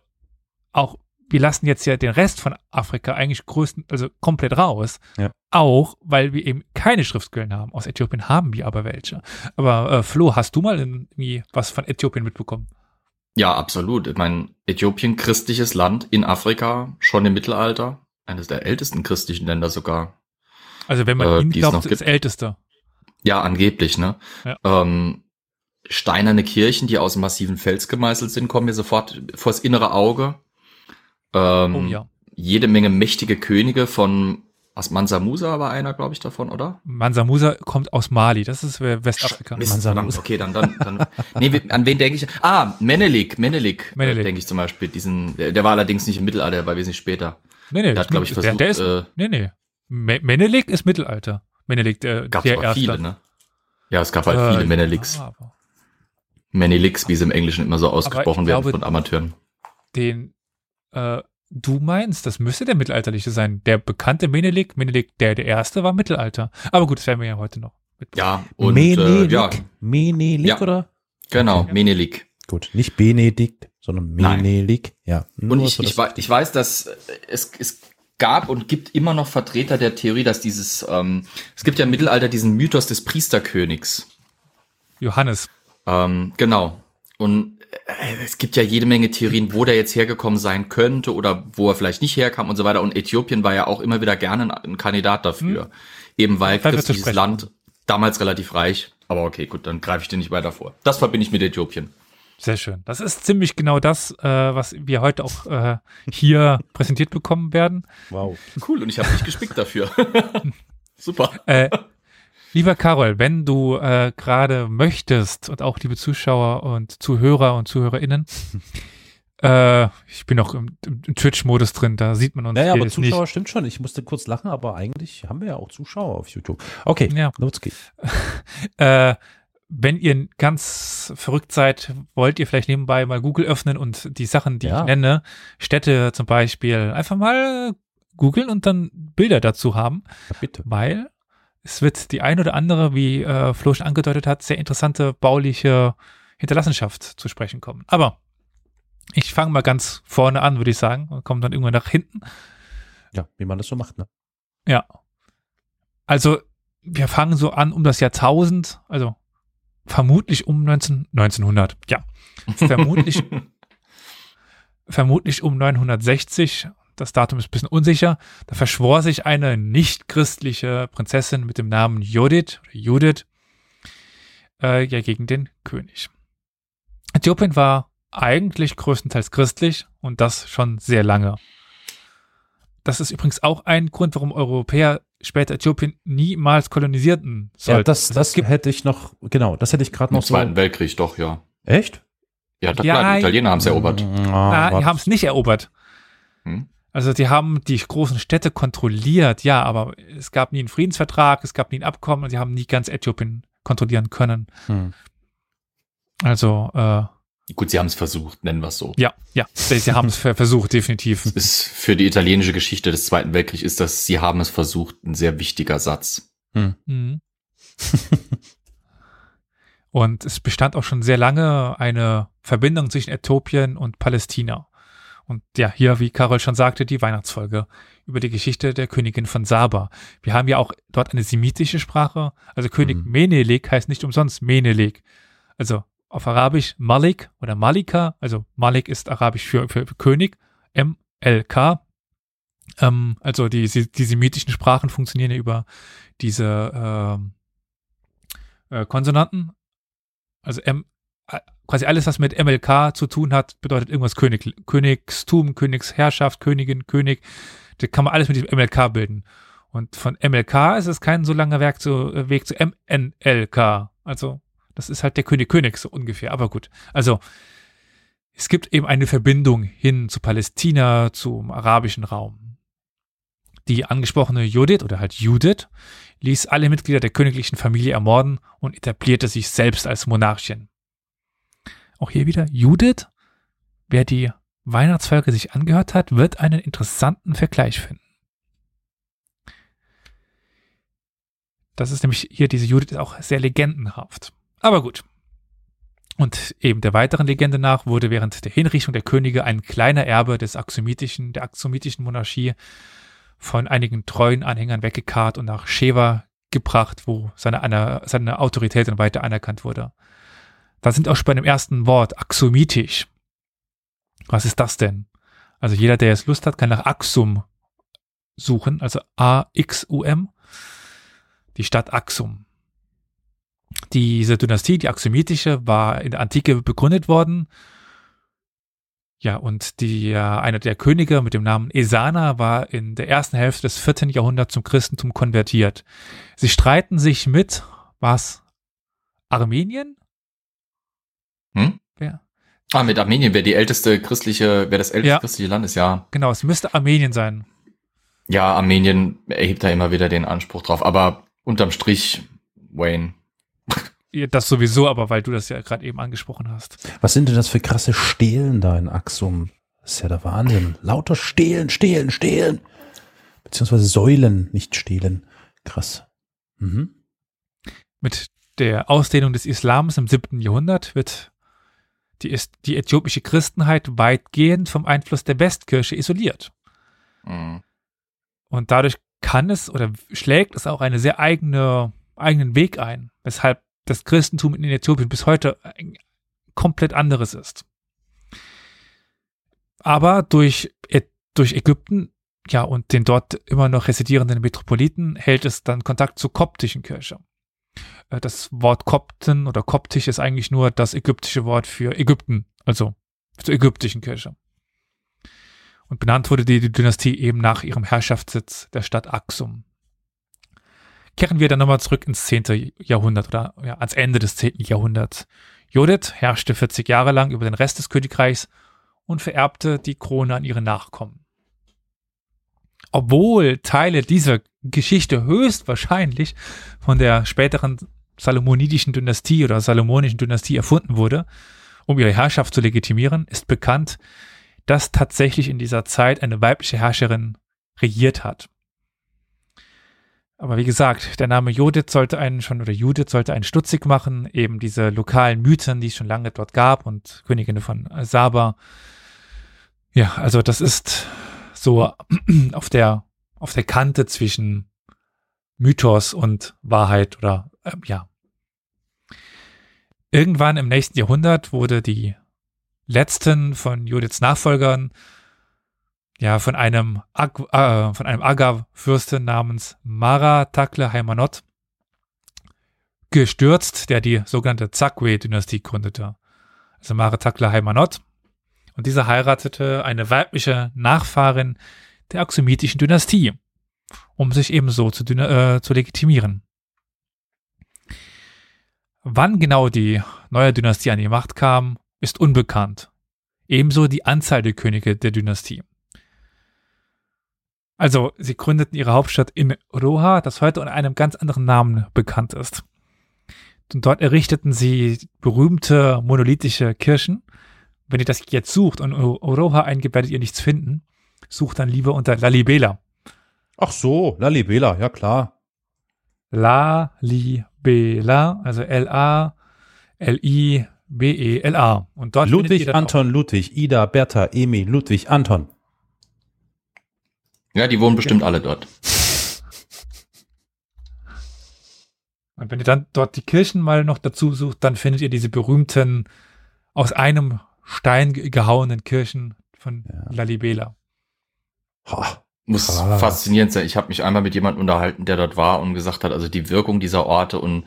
auch, wir lassen jetzt ja den Rest von Afrika eigentlich größten, also komplett raus. Ja. Auch, weil wir eben keine Schriftquellen haben. Aus Äthiopien haben wir aber welche. Aber äh, Flo, hast du mal irgendwie was von Äthiopien mitbekommen? Ja, absolut. Ich meine, Äthiopien, christliches Land in Afrika, schon im Mittelalter. Eines der ältesten christlichen Länder sogar. Also wenn man Äh, ihn glaubt, das gibt. älteste. Ja, angeblich, ne? Ja. Ähm, steinerne Kirchen, die aus massiven Fels gemeißelt sind, kommen mir sofort vors innere Auge. Ähm, Oh ja. Jede Menge mächtige Könige von, was Mansa Musa war einer, glaube ich, davon, oder? Mansa Musa kommt aus Mali, das ist Westafrika. Mist, Mansa Musa. okay, dann, dann, dann. nee, an wen denke ich? Ah, Menelik, Menelik, äh, Menelik. denke ich zum Beispiel. Diesen, der, der war allerdings nicht im Mittelalter, der war wesentlich später. Nee, nee, Der hat, glaube ich, der, versucht, der ist, äh, nee, nee. Me Menelik ist Mittelalter. Menelik, der, gab der Erste. viele, ne? Ja, es gab halt Äh, viele Meneliks. ja, Meneliks, wie sie im Englischen immer so ausgesprochen ich werden glaube- von Amateuren. den, äh, du meinst, das müsste der mittelalterliche sein. Der bekannte Menelik, Menelik der der erste war Mittelalter. Aber gut, das werden wir ja heute noch. Mit Ja, und Menelik, äh, ja, Menelik Ja. oder? genau, Okay. Menelik. Gut, nicht Benedikt, sondern Nein. Menelik. Ja. Und ich, so, ich, dass- wei- ich weiß, dass äh, es, es gab und gibt immer noch Vertreter der Theorie, dass dieses, ähm, es gibt ja im Mittelalter diesen Mythos des Priesterkönigs. Johannes. Ähm, genau. Und äh, es gibt ja jede Menge Theorien, wo der jetzt hergekommen sein könnte oder wo er vielleicht nicht herkam und so weiter. Und Äthiopien war ja auch immer wieder gerne ein, Kandidat dafür. Eben weil christliches sprechen. Land damals relativ reich. Aber okay, gut, dann greife ich dir nicht weiter vor. Das verbinde ich mit Äthiopien. Sehr schön. Das ist ziemlich genau das, äh, was wir heute auch äh, hier präsentiert bekommen werden. Wow. Cool, und ich habe dich gespickt dafür. Super. Äh, lieber Carol, wenn du äh, gerade möchtest und auch liebe Zuschauer und Zuhörer und ZuhörerInnen, äh, ich bin noch im, im Twitch-Modus drin, da sieht man uns Naja, aber Zuschauer stimmt schon. Ich musste kurz lachen, aber eigentlich haben wir ja auch Zuschauer auf YouTube. Okay, Ja. los geht's. Äh, wenn ihr ganz verrückt seid, wollt ihr vielleicht nebenbei mal Google öffnen und die Sachen, die Ja. ich nenne, Städte zum Beispiel, einfach mal googeln und dann Bilder dazu haben, Ja, bitte. weil es wird die ein oder andere, wie äh, Flo schon angedeutet hat, sehr interessante bauliche Hinterlassenschaft zu sprechen kommen. Aber ich fange mal ganz vorne an, würde ich sagen, und komme dann irgendwann nach hinten. Ja, wie man das so macht, ne? Ja. Also, wir fangen so an um das Jahrtausend, also vermutlich um 19, 1900, ja. Vermutlich, vermutlich um 960, das Datum ist ein bisschen unsicher, da verschwor sich eine nicht-christliche Prinzessin mit dem Namen Judith, oder Judith, äh, ja, gegen den König. Äthiopien war eigentlich größtenteils christlich und das schon sehr lange. Das ist übrigens auch ein Grund, warum Europäer später Äthiopien niemals kolonisierten sollten. Ja, das, Also das hätte ich noch, genau, das hätte ich gerade Im noch so. Zweiten Weltkrieg, doch, ja. Echt? Ja, da, Ja, klar, die Italiener haben es erobert. ah, die warte. haben es nicht erobert. Hm? Also die haben die großen Städte kontrolliert, ja, aber es gab nie einen Friedensvertrag, es gab nie ein Abkommen und sie haben nie ganz Äthiopien kontrollieren können. Hm. Also, äh, Gut, sie haben es versucht, nennen wir es so. ja, ja, sie haben es ver- versucht, definitiv. Ist für die italienische Geschichte des Zweiten Weltkriegs ist das, sie haben es versucht, ein sehr wichtiger Satz. Mhm. Und es bestand auch schon sehr lange eine Verbindung zwischen Äthiopien und Palästina. Und ja, hier, wie Carol schon sagte, die Weihnachtsfolge über die Geschichte der Königin von Saba. Wir haben ja auch dort eine semitische Sprache. Also König Mhm. Menelik heißt nicht umsonst Menelik. Also auf Arabisch Malik oder Malika. Also Malik ist Arabisch für, für, für König. M-L-K. Ähm, also die, die semitischen Sprachen funktionieren ja über diese ähm, äh, Konsonanten. Also M, äh, quasi alles, was mit MLK zu tun hat, bedeutet irgendwas König, Königstum, Königsherrschaft, Königin, König. Da kann man alles mit diesem MLK bilden. Und von MLK ist es kein so langer Werk zu, äh, Weg zu MNLK. Also, das ist halt der König König, so ungefähr. Aber gut. Also, es gibt eben eine Verbindung hin zu Palästina, zum arabischen Raum. Die angesprochene Judith oder halt Judith ließ alle Mitglieder der königlichen Familie ermorden und etablierte sich selbst als Monarchin. Auch hier wieder Judith. Wer die Weihnachtsfolge sich angehört hat, wird einen interessanten Vergleich finden. Das ist nämlich hier diese Judith ist auch sehr legendenhaft. Aber gut. Und eben der weiteren Legende nach wurde während der Hinrichtung der Könige ein kleiner Erbe des axomitischen, der axomitischen Monarchie von einigen treuen Anhängern weggekarrt und nach Sheva gebracht, wo seine, eine, seine Autorität dann weiter anerkannt wurde. Da sind auch schon bei dem ersten Wort axomitisch. Was ist das denn? Also jeder, der jetzt Lust hat, kann nach Axum suchen, also A-X-U-M, die Stadt Axum. Diese Dynastie, die axomitische, war in der Antike begründet worden. Ja, und die, äh, einer der Könige mit dem Namen Esana war in der ersten Hälfte des vierten Jahrhunderts zum Christentum konvertiert. Sie streiten sich mit, was? Armenien? Hm? Wer? Ah, mit Armenien wäre die älteste christliche, wäre das älteste Ja. christliche Land ist, ja. Genau, es müsste Armenien sein. Ja, Armenien erhebt da immer wieder den Anspruch drauf, aber unterm Strich, Wayne. Ja, Das sowieso, aber weil du das ja gerade eben angesprochen hast. Was sind denn das für krasse Stelen da in Axum? Das ist ja der Wahnsinn. Lauter stehlen, stehlen, stehlen. Beziehungsweise Säulen, nicht stehlen. Krass. Mhm. Mit der Ausdehnung des Islams im siebten Jahrhundert wird die, die äthiopische Christenheit weitgehend vom Einfluss der Westkirche isoliert. Mhm. Und dadurch kann es oder schlägt es auch einen sehr eigene, eigenen Weg ein, weshalb das Christentum in Äthiopien bis heute ein komplett anderes ist. Aber durch, durch Ägypten, ja, und den dort immer noch residierenden Metropoliten hält es dann Kontakt zur koptischen Kirche. Äh, das Wort Kopten oder Koptisch ist eigentlich nur das ägyptische Wort für Ägypten, also zur ägyptischen Kirche. Und benannt wurde die, Dynastie eben nach ihrem Herrschaftssitz der Stadt Aksum. Kehren wir dann nochmal zurück ins 10. Jahrhundert oder ja, ans Ende des 10. Jahrhunderts. Judith herrschte 40 Jahre lang über den Rest des Königreichs und vererbte die Krone an ihre Nachkommen. Obwohl Teile dieser Geschichte höchstwahrscheinlich von der späteren Salomonidischen Dynastie oder Salomonischen Dynastie erfunden wurde, um ihre Herrschaft zu legitimieren, ist bekannt, dass tatsächlich in dieser Zeit eine weibliche Herrscherin regiert hat. Aber wie gesagt, der Name Judith sollte einen schon, oder Judith sollte einen stutzig machen, eben diese lokalen Mythen, die es schon lange dort gab und Königin von Saba. Ja, also das ist so auf der, auf der Kante zwischen Mythos und Wahrheit oder, äh, ja. Irgendwann im nächsten Jahrhundert wurde die letzten von Judiths Nachfolgern ja von einem Ag äh, einem Agav-Fürsten namens Mara Takle Haymanot gestürzt, der die sogenannte Zakwe-Dynastie gründete. Also Mara Takle Haymanot. Und dieser heiratete eine weibliche Nachfahrin der axumitischen Dynastie, um sich ebenso zu, äh, zu legitimieren. Wann genau die neue Dynastie an die Macht kam, ist unbekannt. Ebenso die Anzahl der Könige der Dynastie. Also, sie gründeten ihre Hauptstadt in Roha, das heute unter einem ganz anderen Namen bekannt ist. Und dort errichteten sie berühmte monolithische Kirchen. Wenn ihr das jetzt sucht und Roha werdet ihr nichts finden. Sucht dann lieber unter Lalibela. Ach so, Lalibela, ja klar. Lalibela, also L-A-L-I B-E-L-A. Und dort Ludwig, Anton, Ludwig, Ida, Bertha, Emil, Ludwig, Anton. Ja, die wohnen bestimmt ja. alle dort. Und wenn ihr dann dort die Kirchen mal noch dazu sucht, dann findet ihr diese berühmten, aus einem Stein gehauenen Kirchen von ja. Lalibela. Muss ah. faszinierend sein. Ich habe mich einmal mit jemandem unterhalten, der dort war und gesagt hat, also die Wirkung dieser Orte und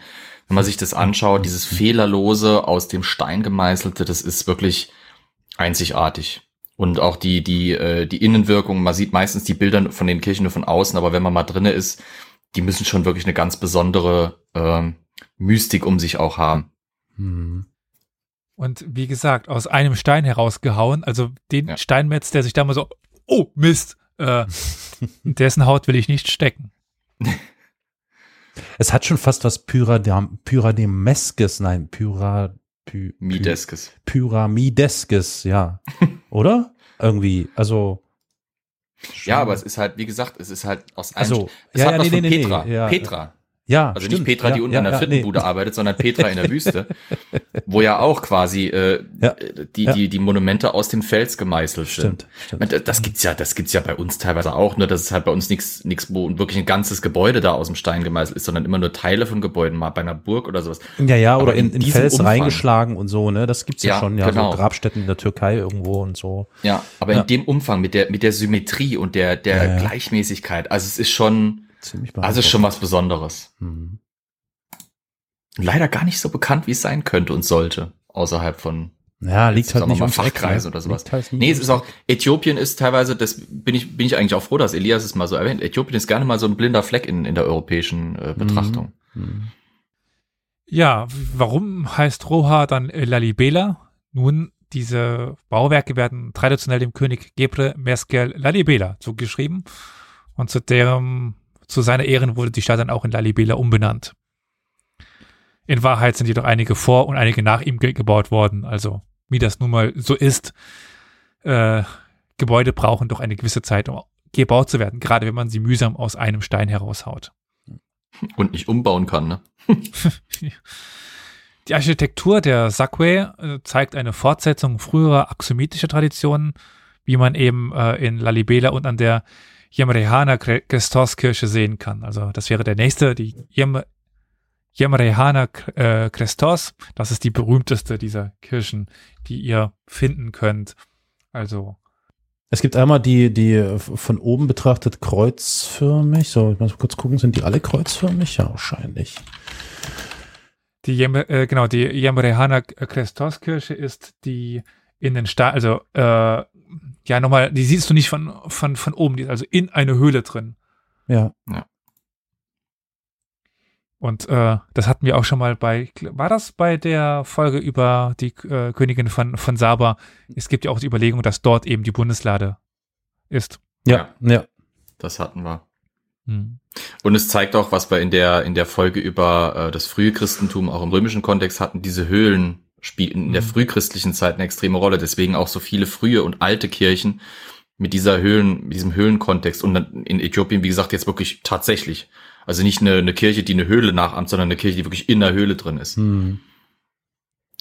wenn man sich das anschaut, dieses fehlerlose, aus dem Stein gemeißelte, das ist wirklich einzigartig. Und auch die, die, äh, die Innenwirkung, man sieht meistens die Bilder von den Kirchen nur von außen, aber wenn man mal drinne ist, die müssen schon wirklich eine ganz besondere äh, Mystik um sich auch haben. Mhm. Und wie gesagt, aus einem Stein herausgehauen, also den ja. Steinmetz, der sich da mal so, oh Mist, äh, dessen Haut will ich nicht stecken. Es hat schon fast was Pyradam, Pyrademeskes, nein, Pyra, Py, Mideskes. Pyramideskes, ja. Oder? Irgendwie, also. Ja, aber es ist halt, wie gesagt, es ist halt aus einem. Also, es ja, hat ja, nee, nee, Petra. Nee, ja. Petra. Ja, also stimmt. nicht Petra, die unten ja, an der ja, Frittenbude nee. arbeitet, sondern Petra in der Wüste, wo ja auch quasi äh, ja, die die die Monumente aus dem Fels gemeißelt stimmt, sind. Stimmt. Das gibt's ja, das gibt's ja bei uns teilweise auch, nur dass es halt bei uns nichts nichts wo wirklich ein ganzes Gebäude da aus dem Stein gemeißelt ist, sondern immer nur Teile von Gebäuden, mal bei einer Burg oder sowas. Ja, ja, oder in, in, in Fels Umfang, reingeschlagen und so, ne? Das gibt's ja, ja schon, ja, genau. so Grabstätten in der Türkei irgendwo und so. Ja, aber in dem Umfang mit der mit der Symmetrie und der der Gleichmäßigkeit, also es ist schon Ziemlich also ist schon was Besonderes. Mhm leider gar nicht so bekannt, wie es sein könnte und sollte, außerhalb von ja, liegt halt nicht mal Fachkreise oder sowas. Halt nee, es ist auch, Äthiopien ist teilweise, das bin ich, bin ich eigentlich auch froh, dass Elias es mal so erwähnt. Äthiopien ist gerne mal so ein blinder Fleck in, in der europäischen äh, mhm. Betrachtung. Mhm. Ja, warum heißt Roha dann Lalibela? Nun, diese Bauwerke werden traditionell dem König Gebre Meskel Lalibela zugeschrieben und zu deren, zu seiner Ehren wurde die Stadt dann auch in Lalibela umbenannt. In Wahrheit sind jedoch einige vor und einige nach ihm ge gebaut worden. Also, wie das nun mal so ist, äh, Gebäude brauchen doch eine gewisse Zeit, um gebaut zu werden, gerade wenn man sie mühsam aus einem Stein heraushaut. Und nicht umbauen kann, ne? Die Architektur der Sakwe äh, zeigt eine Fortsetzung früherer axomitischer Traditionen, wie man eben äh, in Lalibela und an der Yemrehana Christoskirche sehen kann. Also das wäre der nächste, die Yem Yemrehana äh, Christos. Das ist die berühmteste dieser Kirchen, die ihr finden könnt. Also es gibt einmal die, die von oben betrachtet kreuzförmig. So, ich muss kurz gucken, sind die alle kreuzförmig? Ja, wahrscheinlich. Die Jem, äh, genau, die Yamrehana Christoskirche ist die in den Stahl, also äh, ja nochmal, die siehst du nicht von, von, von oben, die ist also in eine Höhle drin. Ja. ja. Und äh, das hatten wir auch schon mal bei, war das bei der Folge über die äh, Königin von, von Saba? Es gibt ja auch die Überlegung, dass dort eben die Bundeslade ist. Ja, ja. Das hatten wir. Hm. Und es zeigt auch, was wir in der, in der Folge über äh, das frühe Christentum auch im römischen Kontext hatten, diese Höhlen spielten in der hm. frühchristlichen Zeit eine extreme Rolle. Deswegen auch so viele frühe und alte Kirchen mit dieser Höhlen, mit diesem Höhlenkontext und dann in Äthiopien, wie gesagt, jetzt wirklich tatsächlich also nicht eine, eine Kirche, die eine Höhle nachahmt, sondern eine Kirche, die wirklich in der Höhle drin ist. Mhm.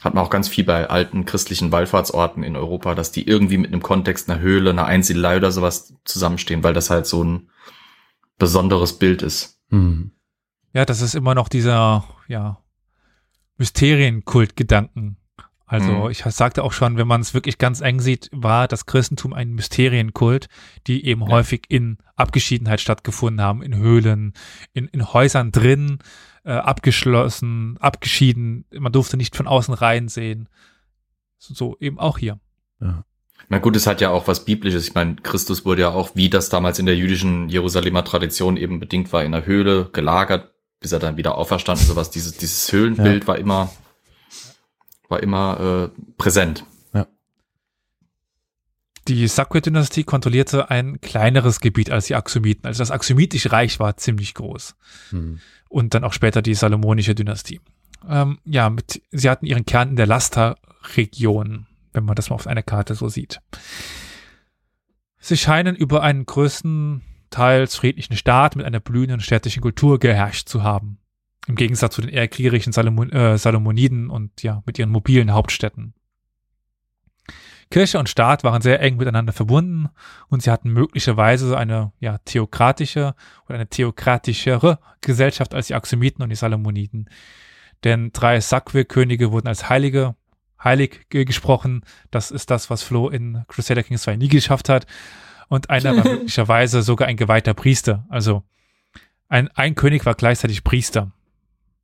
Hat man auch ganz viel bei alten christlichen Wallfahrtsorten in Europa, dass die irgendwie mit einem Kontext einer Höhle, einer Einsiedelei oder sowas zusammenstehen, weil das halt so ein besonderes Bild ist. Mhm. Ja, das ist immer noch dieser, ja, Mysterienkult-Gedanken, also mhm. ich sagte auch schon, wenn man es wirklich ganz eng sieht, war das Christentum ein Mysterienkult, die eben ja. häufig in Abgeschiedenheit stattgefunden haben, in Höhlen, in, in Häusern drin, äh, abgeschlossen, abgeschieden, man durfte nicht von außen rein sehen. So, so eben auch hier. Ja. Na gut, es hat ja auch was Biblisches. Ich meine, Christus wurde ja auch, wie das damals in der jüdischen Jerusalemer Tradition eben bedingt war, in der Höhle gelagert, bis er dann wieder auferstanden. Sowas, dieses, dieses Höhlenbild ja. war immer war immer äh, präsent. Ja. Die Sakwe-Dynastie kontrollierte ein kleineres Gebiet als die Axomiten. Also das Axomitische Reich war ziemlich groß. Hm. Und dann auch später die Salomonische Dynastie. Ähm, ja, mit, sie hatten ihren Kern in der Lasta-Region, wenn man das mal auf einer Karte so sieht. Sie scheinen über einen größtenteils friedlichen Staat mit einer blühenden städtischen Kultur geherrscht zu haben. Im Gegensatz zu den eher kriegerischen Salomon, äh, Salomoniden und ja, mit ihren mobilen Hauptstädten. Kirche und Staat waren sehr eng miteinander verbunden und sie hatten möglicherweise eine ja, theokratische oder eine theokratischere Gesellschaft als die Axomiten und die Salomoniden. Denn drei Sakwe-Könige wurden als Heilige, heilig gesprochen. Das ist das, was Flo in Crusader Kings 2 nie geschafft hat. Und einer war möglicherweise sogar ein geweihter Priester. Also ein, ein König war gleichzeitig Priester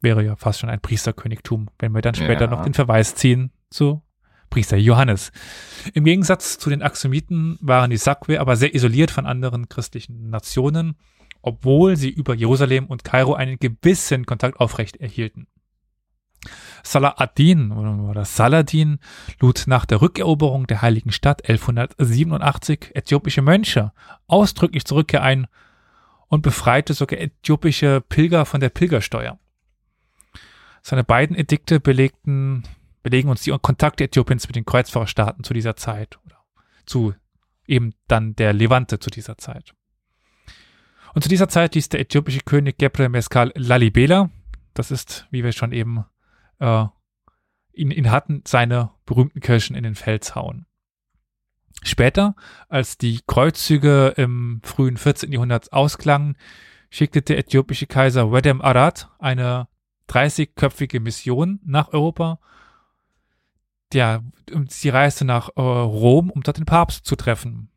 wäre ja fast schon ein Priesterkönigtum, wenn wir dann später ja. noch den Verweis ziehen zu Priester Johannes. Im Gegensatz zu den Axomiten waren die Sakwe aber sehr isoliert von anderen christlichen Nationen, obwohl sie über Jerusalem und Kairo einen gewissen Kontakt aufrecht erhielten. Salah ad-Din oder Saladin lud nach der Rückeroberung der heiligen Stadt 1187 äthiopische Mönche ausdrücklich Zurückkehr ein und befreite sogar äthiopische Pilger von der Pilgersteuer. Seine beiden Edikte belegten, belegen uns die Kontakte Äthiopiens mit den Kreuzfahrerstaaten zu dieser Zeit oder zu eben dann der Levante zu dieser Zeit. Und zu dieser Zeit ließ der äthiopische König Gebre Mescal Lalibela, das ist, wie wir schon eben äh, ihn, ihn hatten, seine berühmten Kirchen in den Fels hauen. Später, als die Kreuzzüge im frühen 14. Jahrhundert ausklangen, schickte der äthiopische Kaiser Wedem Arad eine 30-köpfige Mission nach Europa. Ja, sie reiste nach äh, Rom, um dort den Papst zu treffen.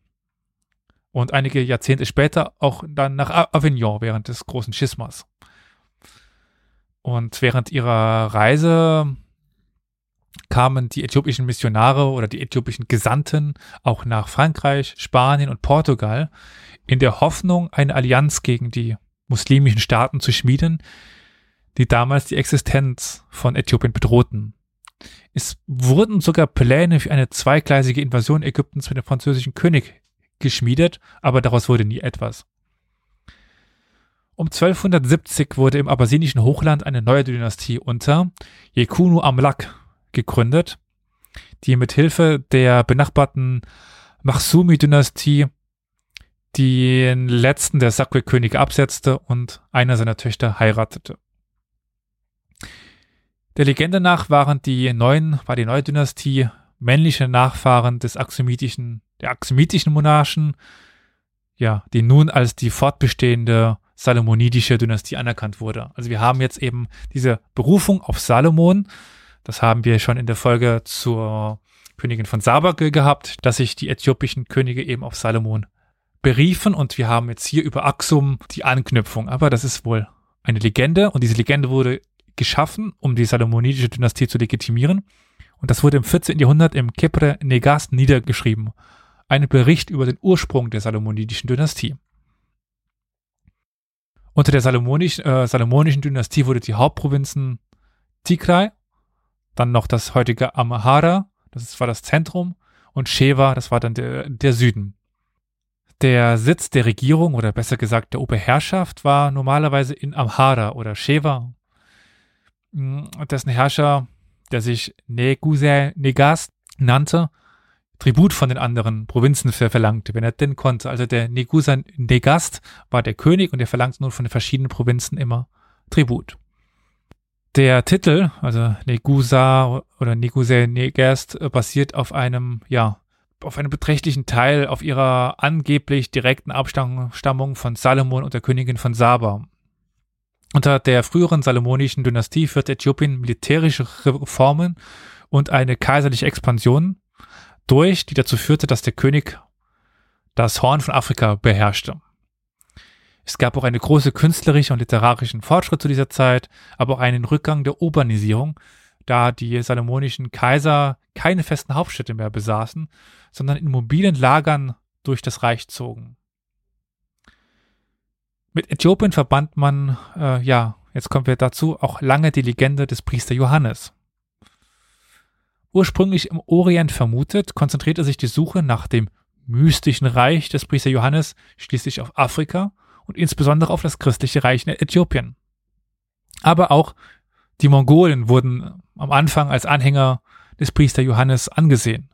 Und einige Jahrzehnte später auch dann nach Avignon während des großen Schismas. Und während ihrer Reise kamen die äthiopischen Missionare oder die äthiopischen Gesandten auch nach Frankreich, Spanien und Portugal in der Hoffnung, eine Allianz gegen die muslimischen Staaten zu schmieden, die damals die Existenz von Äthiopien bedrohten. Es wurden sogar Pläne für eine zweigleisige Invasion Ägyptens mit dem französischen König geschmiedet, aber daraus wurde nie etwas. Um 1270 wurde im abbasinischen Hochland eine neue Dynastie unter Jekunu Amlak gegründet, die mit Hilfe der benachbarten Machsumi-Dynastie den letzten der Sakwe-Könige absetzte und einer seiner Töchter heiratete. Der Legende nach waren die neuen, war die neue Dynastie männliche Nachfahren des axomitischen, der axomitischen Monarchen, ja, die nun als die fortbestehende salomonidische Dynastie anerkannt wurde. Also wir haben jetzt eben diese Berufung auf Salomon. Das haben wir schon in der Folge zur Königin von Saba gehabt, dass sich die äthiopischen Könige eben auf Salomon beriefen und wir haben jetzt hier über Axum die Anknüpfung. Aber das ist wohl eine Legende und diese Legende wurde geschaffen, um die salomonidische Dynastie zu legitimieren. Und das wurde im 14. Jahrhundert im Kepre Negast niedergeschrieben. Ein Bericht über den Ursprung der salomonidischen Dynastie. Unter der Salomonisch, äh, salomonischen Dynastie wurde die Hauptprovinzen Tigray, dann noch das heutige Amhara, das war das Zentrum, und Sheva, das war dann der, der Süden. Der Sitz der Regierung oder besser gesagt der Oberherrschaft war normalerweise in Amhara oder Sheva. Hm, dessen Herrscher, der sich Neguse Negast nannte, Tribut von den anderen Provinzen verlangte, wenn er denn konnte. Also der Negusa Negast war der König und er verlangte nun von den verschiedenen Provinzen immer Tribut. Der Titel, also Negusa oder Neguse Negast, basiert auf einem, ja, auf einem beträchtlichen Teil auf ihrer angeblich direkten Abstammung von Salomon und der Königin von Saba. Unter der früheren salomonischen Dynastie führte Äthiopien militärische Reformen und eine kaiserliche Expansion durch, die dazu führte, dass der König das Horn von Afrika beherrschte. Es gab auch eine große künstlerische und literarischen Fortschritt zu dieser Zeit, aber auch einen Rückgang der Urbanisierung, da die salomonischen Kaiser keine festen Hauptstädte mehr besaßen, sondern in mobilen Lagern durch das Reich zogen. Mit Äthiopien verband man, äh, ja, jetzt kommen wir dazu, auch lange die Legende des Priester Johannes. Ursprünglich im Orient vermutet, konzentrierte sich die Suche nach dem mystischen Reich des Priester Johannes schließlich auf Afrika und insbesondere auf das christliche Reich in Äthiopien. Aber auch die Mongolen wurden am Anfang als Anhänger des Priester Johannes angesehen.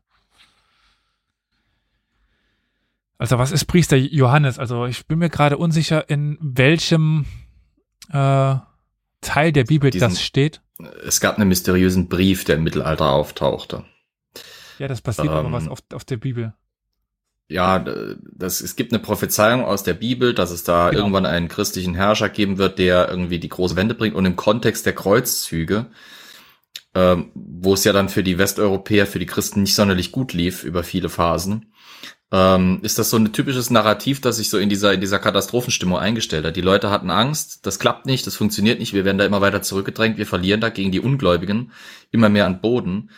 Also was ist Priester Johannes? Also ich bin mir gerade unsicher, in welchem äh, Teil der Bibel Diesen, das steht. Es gab einen mysteriösen Brief, der im Mittelalter auftauchte. Ja, das passiert ähm, aber was auf, auf der Bibel. Ja, das, es gibt eine Prophezeiung aus der Bibel, dass es da genau. irgendwann einen christlichen Herrscher geben wird, der irgendwie die große Wende bringt. Und im Kontext der Kreuzzüge, ähm, wo es ja dann für die Westeuropäer, für die Christen nicht sonderlich gut lief über viele Phasen, ähm, ist das so ein typisches Narrativ, das sich so in dieser, in dieser Katastrophenstimmung eingestellt hat. Die Leute hatten Angst, das klappt nicht, das funktioniert nicht, wir werden da immer weiter zurückgedrängt, wir verlieren da gegen die Ungläubigen immer mehr an Boden.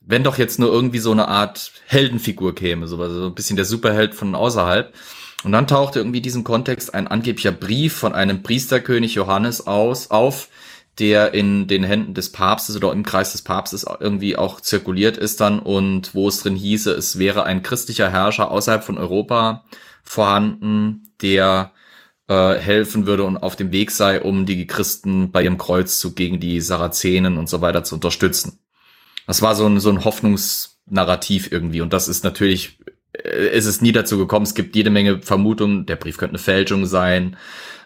Wenn doch jetzt nur irgendwie so eine Art Heldenfigur käme, so, also so ein bisschen der Superheld von außerhalb. Und dann tauchte irgendwie in diesem Kontext ein angeblicher Brief von einem Priesterkönig Johannes aus, auf, der in den Händen des Papstes oder im Kreis des Papstes irgendwie auch zirkuliert ist dann und wo es drin hieße, es wäre ein christlicher Herrscher außerhalb von Europa vorhanden, der äh, helfen würde und auf dem Weg sei, um die Christen bei ihrem Kreuzzug gegen die Sarazenen und so weiter zu unterstützen. Das war so ein, so ein Hoffnungsnarrativ irgendwie und das ist natürlich, äh, es ist nie dazu gekommen, es gibt jede Menge Vermutungen, der Brief könnte eine Fälschung sein,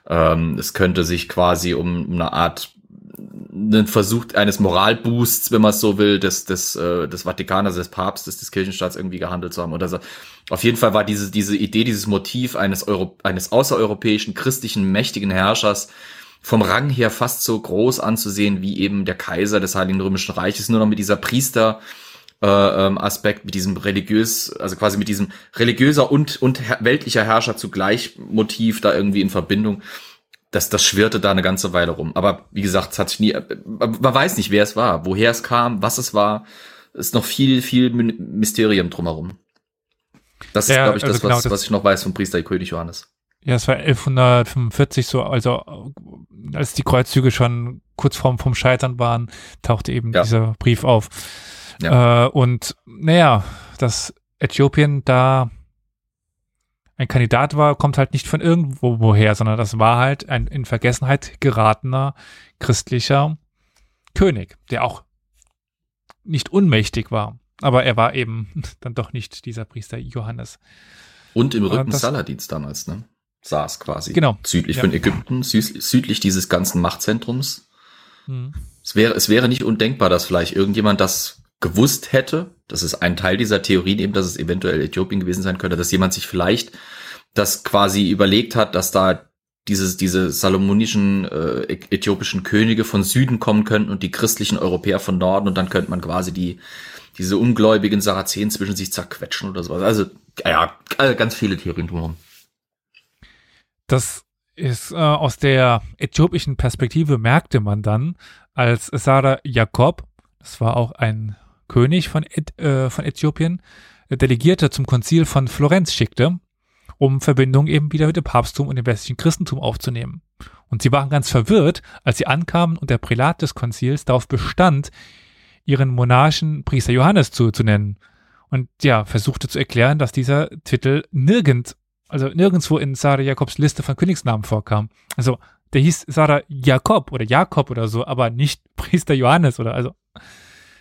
ähm, es könnte sich quasi um eine Art einen Versuch eines Moralboosts, wenn man es so will, des, des, äh, des Vatikaners, des Papstes, des Kirchenstaats irgendwie gehandelt zu haben. Oder so. Auf jeden Fall war diese, diese Idee, dieses Motiv eines, Euro, eines außereuropäischen, christlichen, mächtigen Herrschers vom Rang her fast so groß anzusehen wie eben der Kaiser des Heiligen Römischen Reiches, nur noch mit dieser Priester, äh, ähm, Aspekt, mit diesem religiös, also quasi mit diesem religiöser und, und weltlicher Herrscher zugleich Motiv da irgendwie in Verbindung das, das schwirrte da eine ganze Weile rum. Aber wie gesagt, es hat sich nie, man weiß nicht, wer es war, woher es kam, was es war. Ist noch viel, viel Mysterium drumherum. Das ja, ist, glaube ich, das, also genau, was, das, was ich noch weiß vom Priester König Johannes. Ja, es war 1145 so, also als die Kreuzzüge schon kurz vorm vom Scheitern waren, tauchte eben ja. dieser Brief auf. Ja. Äh, und naja, dass Äthiopien da ein Kandidat war, kommt halt nicht von irgendwo woher, sondern das war halt ein in Vergessenheit geratener christlicher König, der auch nicht unmächtig war. aber er war eben dann doch nicht dieser Priester Johannes. Und im Rücken das- Saladids damals, ne? Saß quasi. Genau. Südlich Ja. von Ägypten, südlich dieses ganzen Machtzentrums. Hm. Es wäre, es wäre nicht undenkbar, dass vielleicht irgendjemand das gewusst hätte. Das ist ein Teil dieser Theorien eben, dass es eventuell Äthiopien gewesen sein könnte, dass jemand sich vielleicht das quasi überlegt hat, dass da dieses, diese salomonischen äh, äthiopischen Könige von Süden kommen könnten und die christlichen Europäer von Norden und dann könnte man quasi die, diese ungläubigen Sarazenen zwischen sich zerquetschen oder sowas. Also, ja, äh, ganz viele Theorien drumherum. Das ist äh, aus der äthiopischen Perspektive merkte man dann, als Sarah Jakob, das war auch ein König von, Äth äh, von Äthiopien, äh, Delegierte zum Konzil von Florenz schickte, um Verbindungen eben wieder mit dem Papsttum und dem westlichen Christentum aufzunehmen. Und sie waren ganz verwirrt, als sie ankamen und der Prälat des Konzils darauf bestand, ihren Monarchen Priester Johannes zu, zu nennen. Und ja, versuchte zu erklären, dass dieser Titel nirgend also nirgendwo in Sarah Jakobs Liste von Königsnamen vorkam. Also der hieß Sarah Jakob oder Jakob oder so, aber nicht Priester Johannes oder also.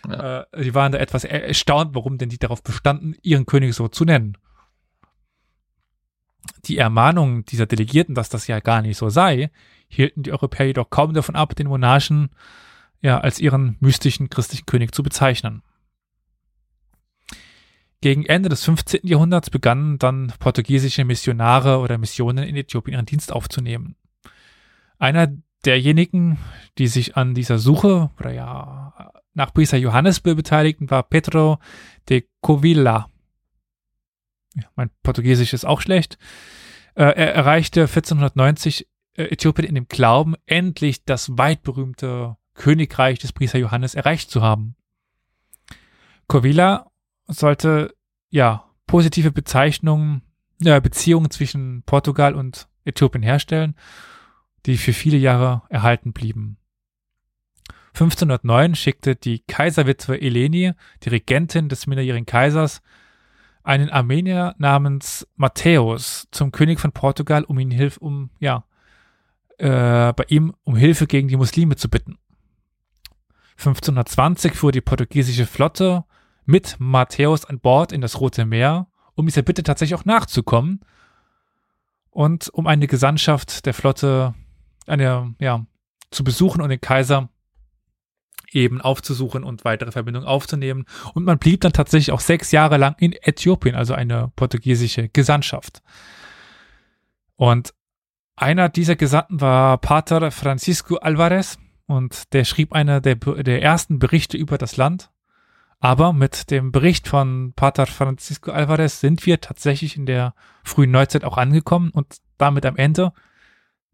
Ja. Äh, die waren da etwas er- erstaunt, warum denn die darauf bestanden, ihren König so zu nennen. Die Ermahnung dieser Delegierten, dass das ja gar nicht so sei, hielten die Europäer jedoch kaum davon ab, den Monarchen ja als ihren mystischen christlichen König zu bezeichnen. Gegen Ende des 15. Jahrhunderts begannen dann portugiesische Missionare oder Missionen in Äthiopien ihren Dienst aufzunehmen. Einer derjenigen, die sich an dieser Suche oder ja nach Priester Johannes be- beteiligten, war Pedro de Covilla. Ja, mein Portugiesisch ist auch schlecht. Äh, er erreichte 1490 äh, Äthiopien in dem Glauben, endlich das weit berühmte Königreich des Priester Johannes erreicht zu haben. Covilla sollte ja positive Bezeichnungen, ja, Beziehungen zwischen Portugal und Äthiopien herstellen, die für viele Jahre erhalten blieben. 1509 schickte die Kaiserwitwe Eleni, die Regentin des minderjährigen Kaisers, einen Armenier namens Matthäus zum König von Portugal, um ihn Hilfe, um ja, äh, bei ihm um Hilfe gegen die Muslime zu bitten. 1520 fuhr die portugiesische Flotte mit Matthäus an Bord in das Rote Meer, um dieser Bitte tatsächlich auch nachzukommen und um eine Gesandtschaft der Flotte eine, ja, zu besuchen und den Kaiser eben aufzusuchen und weitere Verbindungen aufzunehmen. Und man blieb dann tatsächlich auch sechs Jahre lang in Äthiopien, also eine portugiesische Gesandtschaft. Und einer dieser Gesandten war Pater Francisco Alvarez und der schrieb einer der, der ersten Berichte über das Land. Aber mit dem Bericht von Pater Francisco Alvarez sind wir tatsächlich in der frühen Neuzeit auch angekommen und damit am Ende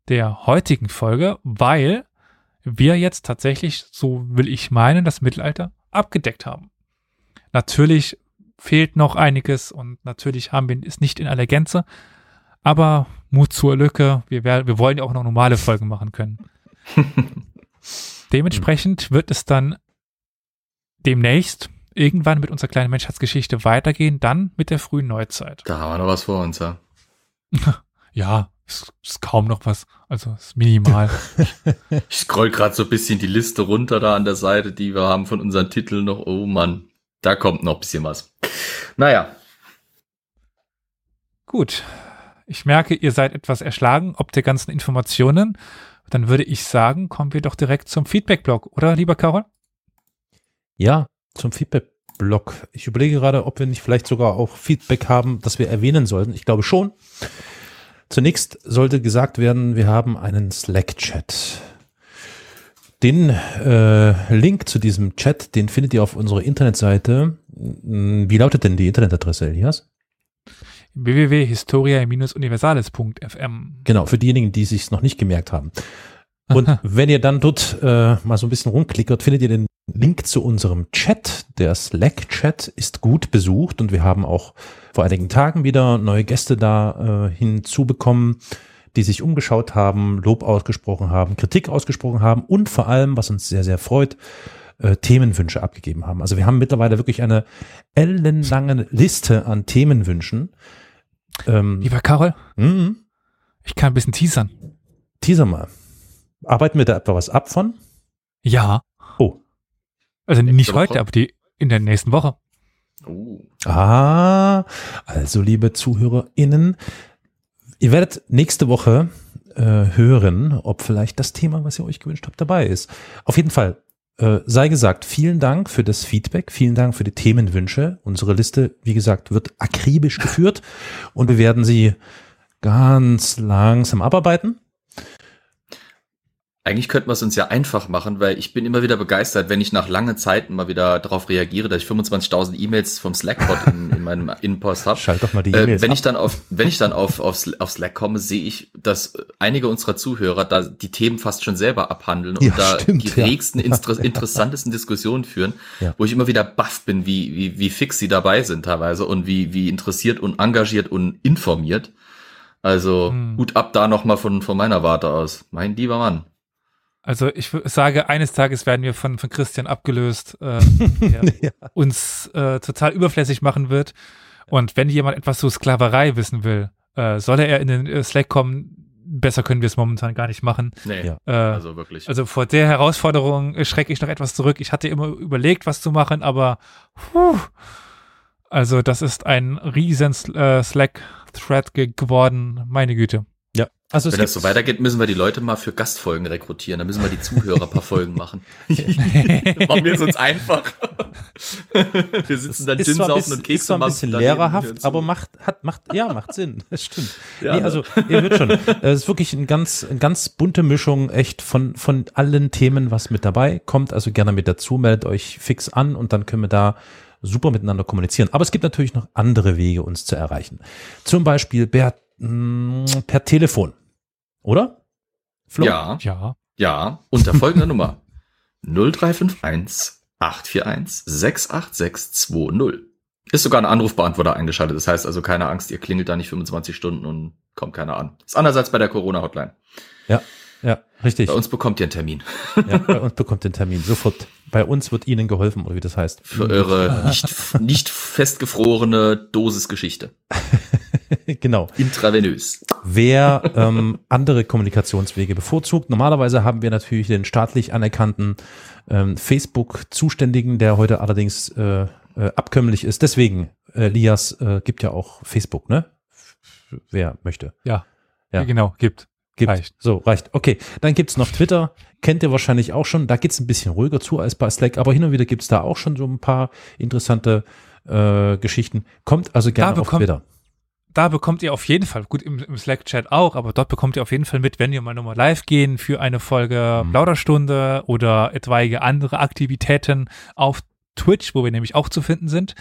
der heutigen Folge, weil wir jetzt tatsächlich, so will ich meinen, das Mittelalter abgedeckt haben. Natürlich fehlt noch einiges und natürlich haben wir es nicht in aller Gänze, aber Mut zur Lücke, wir, wir wollen ja auch noch normale Folgen machen können. Dementsprechend wird es dann demnächst irgendwann mit unserer kleinen Menschheitsgeschichte weitergehen, dann mit der frühen Neuzeit. Da haben wir noch was vor uns, ja. Ja, ist, ist kaum noch was, also ist minimal. Ich scroll gerade so ein bisschen die Liste runter da an der Seite, die wir haben von unseren Titeln noch. Oh Mann, da kommt noch ein bisschen was. Naja, Gut. Ich merke, ihr seid etwas erschlagen ob der ganzen Informationen. Dann würde ich sagen, kommen wir doch direkt zum Feedback-Blog, oder, lieber Carol? Ja, zum Feedback-Blog. Ich überlege gerade, ob wir nicht vielleicht sogar auch Feedback haben, das wir erwähnen sollten. Ich glaube schon. Zunächst sollte gesagt werden, wir haben einen Slack-Chat. Den äh, Link zu diesem Chat, den findet ihr auf unserer Internetseite. Hm, Wie lautet denn die Internetadresse, Elias? www.historia-universales.fm. Genau, für diejenigen, die sich noch nicht gemerkt haben. Und wenn ihr dann dort äh, mal so ein bisschen rumklickert, findet ihr den Link zu unserem Chat. Der Slack-Chat ist gut besucht und wir haben auch vor einigen Tagen wieder neue Gäste da äh, hinzubekommen, die sich umgeschaut haben, Lob ausgesprochen haben, Kritik ausgesprochen haben und vor allem, was uns sehr, sehr freut, äh, Themenwünsche abgegeben haben. Also wir haben mittlerweile wirklich eine ellenlange Liste an Themenwünschen. Ähm, Lieber Carol, mhm. ich kann ein bisschen teasern. Teaser mal. Arbeiten wir da etwa was ab von? Ja. Oh. Also nicht heute, aber die in der nächsten Woche. Oh. Ah, also liebe ZuhörerInnen, ihr werdet nächste Woche äh, hören, ob vielleicht das Thema, was ihr euch gewünscht habt, dabei ist. Auf jeden Fall, äh, sei gesagt, vielen Dank für das Feedback, vielen Dank für die Themenwünsche. Unsere Liste, wie gesagt, wird akribisch geführt und wir werden sie ganz langsam abarbeiten. Eigentlich könnten wir es uns ja einfach machen, weil ich bin immer wieder begeistert, wenn ich nach langen Zeiten mal wieder darauf reagiere, dass ich 25.000 E-Mails vom Slack-Bot in, in meinem Innenpost habe. Schalt doch mal die E-Mails äh, wenn ab. ich dann auf wenn ich dann auf, auf, auf Slack komme, sehe ich, dass einige unserer Zuhörer da die Themen fast schon selber abhandeln und Ja, da stimmt, die ja. regsten, inter interessantesten Diskussionen führen, Ja. wo ich immer wieder baff bin, wie, wie, wie fix sie dabei sind teilweise und wie, wie interessiert und engagiert und informiert. Also Hm. gut ab da nochmal von, von meiner Warte aus. Mein lieber Mann. Also ich sage, eines Tages werden wir von, von Christian abgelöst, äh, der Ja. uns äh, total überflüssig machen wird. Und wenn jemand etwas zu Sklaverei wissen will, äh, soll er in den äh, Slack kommen. Besser können wir es momentan gar nicht machen. Nee, Ja. Äh, also wirklich. Also vor der Herausforderung äh, schrecke ich noch etwas zurück. Ich hatte immer überlegt, was zu machen, aber puh, also das ist ein riesen äh, Slack-Thread ge geworden. Meine Güte. Also es Wenn das so weitergeht, müssen wir die Leute mal für Gastfolgen rekrutieren. Dann müssen wir die Zuhörer ein paar Folgen machen. Machen wir es uns einfach. wir sitzen dann Gin saufen bisschen, und Kekse ist zwar ein bisschen lehrerhaft, aber macht, hat, macht, ja, macht Sinn. Das stimmt. Ja, nee, ne? also, ihr hört schon. äh, Es ist wirklich ein ganz, eine ganz bunte Mischung, echt von, von allen Themen was mit dabei. Kommt also gerne mit dazu, meldet euch fix an und dann können wir da super miteinander kommunizieren. Aber es gibt natürlich noch andere Wege, uns zu erreichen. Zum Beispiel per, mh, per Telefon. Oder? Flo? Ja, Ja. ja, unter folgender Nummer. 0351 841 68620. Ist sogar ein Anrufbeantworter eingeschaltet. Das heißt also keine Angst, ihr klingelt da nicht 25 Stunden und kommt keiner an. Ist andererseits bei der Corona-Hotline. Ja, richtig. Bei uns bekommt ihr einen Termin. Ja, bei uns bekommt den Termin sofort. Bei uns wird Ihnen geholfen, oder wie das heißt. Für eure nicht, nicht festgefrorene Dosisgeschichte. genau. Intravenös. Wer ähm, andere Kommunikationswege bevorzugt. Normalerweise haben wir natürlich den staatlich anerkannten ähm, Facebook-Zuständigen, der heute allerdings äh, äh, abkömmlich ist. Deswegen, äh, Lias äh, gibt ja auch Facebook, ne? Wer möchte. Ja. Ja. Genau, gibt. Gibt. Reicht. So, reicht. Okay, dann gibt's noch Twitter. Kennt ihr wahrscheinlich auch schon. Da geht's ein bisschen ruhiger zu als bei Slack, aber hin und wieder gibt's da auch schon so ein paar interessante äh, Geschichten. Kommt also gerne Da auf Twitter. Da bekommt ihr auf jeden Fall, gut im, im Slack-Chat auch, aber dort bekommt ihr auf jeden Fall mit, wenn wir mal nochmal live gehen für eine Folge Mhm. Plauderstunde oder etwaige andere Aktivitäten auf Twitch, wo wir nämlich auch zu finden sind.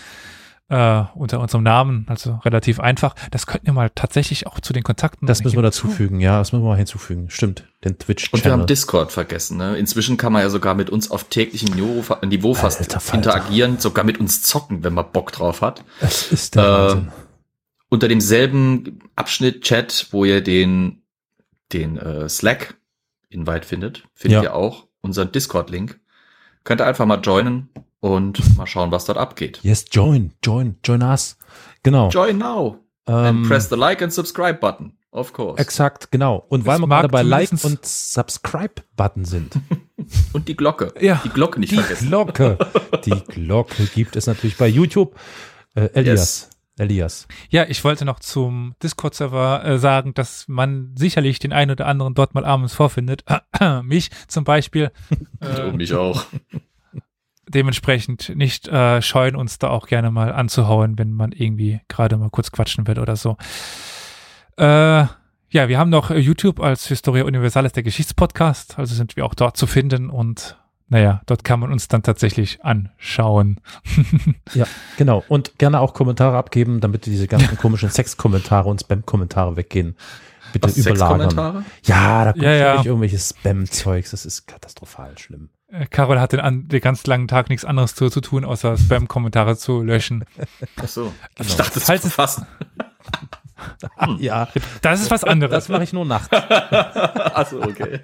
Äh, unter unserem Namen, also relativ einfach. Das könnten wir mal tatsächlich auch zu den Kontakten. Das müssen wir dazufügen, ja, das müssen wir mal hinzufügen. Stimmt, den Und wir Twitch-Channel. haben Discord vergessen. Ne? Inzwischen kann man ja sogar mit uns auf täglichem Niveau, fast Alter interagieren, sogar mit uns zocken, wenn man Bock drauf hat. Das ist der Äh, Wahnsinn. Unter demselben Abschnitt Chat, wo ihr den, den äh, Slack-Invite findet, findet Ja. ihr auch unseren Discord-Link. Könnt ihr einfach mal joinen und mal schauen, was dort abgeht. Yes, join, join, join us. Genau. Join now Ähm, and press the like and subscribe button. Of course. exakt, genau. Und weil Es wir gerade bei Like und Subscribe-Button sind. Und die Glocke. Ja. Die Glocke nicht Die vergessen. Glocke. Die Glocke gibt es natürlich bei YouTube. Äh, Elias. Elias. Ja, ich wollte noch zum Discord-Server äh, sagen, dass man sicherlich den einen oder anderen dort mal abends vorfindet. Mich zum Beispiel. Äh, Und mich auch. dementsprechend nicht äh, scheuen, uns da auch gerne mal anzuhauen, wenn man irgendwie gerade mal kurz quatschen will oder so. Äh, ja, wir haben noch äh, YouTube als Historia Universalis, der Geschichtspodcast, also sind wir auch dort zu finden und naja, dort kann man uns dann tatsächlich anschauen. Ja, genau. Und gerne auch Kommentare abgeben, damit diese ganzen komischen Sex-Kommentare und Spam-Kommentare weggehen. Bitte Was, überlagern. Sexkommentare? Ja, da kommt Ja, ja. wirklich irgendwelches Spam-Zeugs. Das ist katastrophal schlimm. Äh, Carol hat den, den ganz langen Tag nichts anderes zu, zu tun, außer Spam-Kommentare zu löschen. Ach so. Genau. Ich dachte, Falls zu es- fassen. Ja, Das ist was anderes. das mache ich nur nachts. Ach so, okay.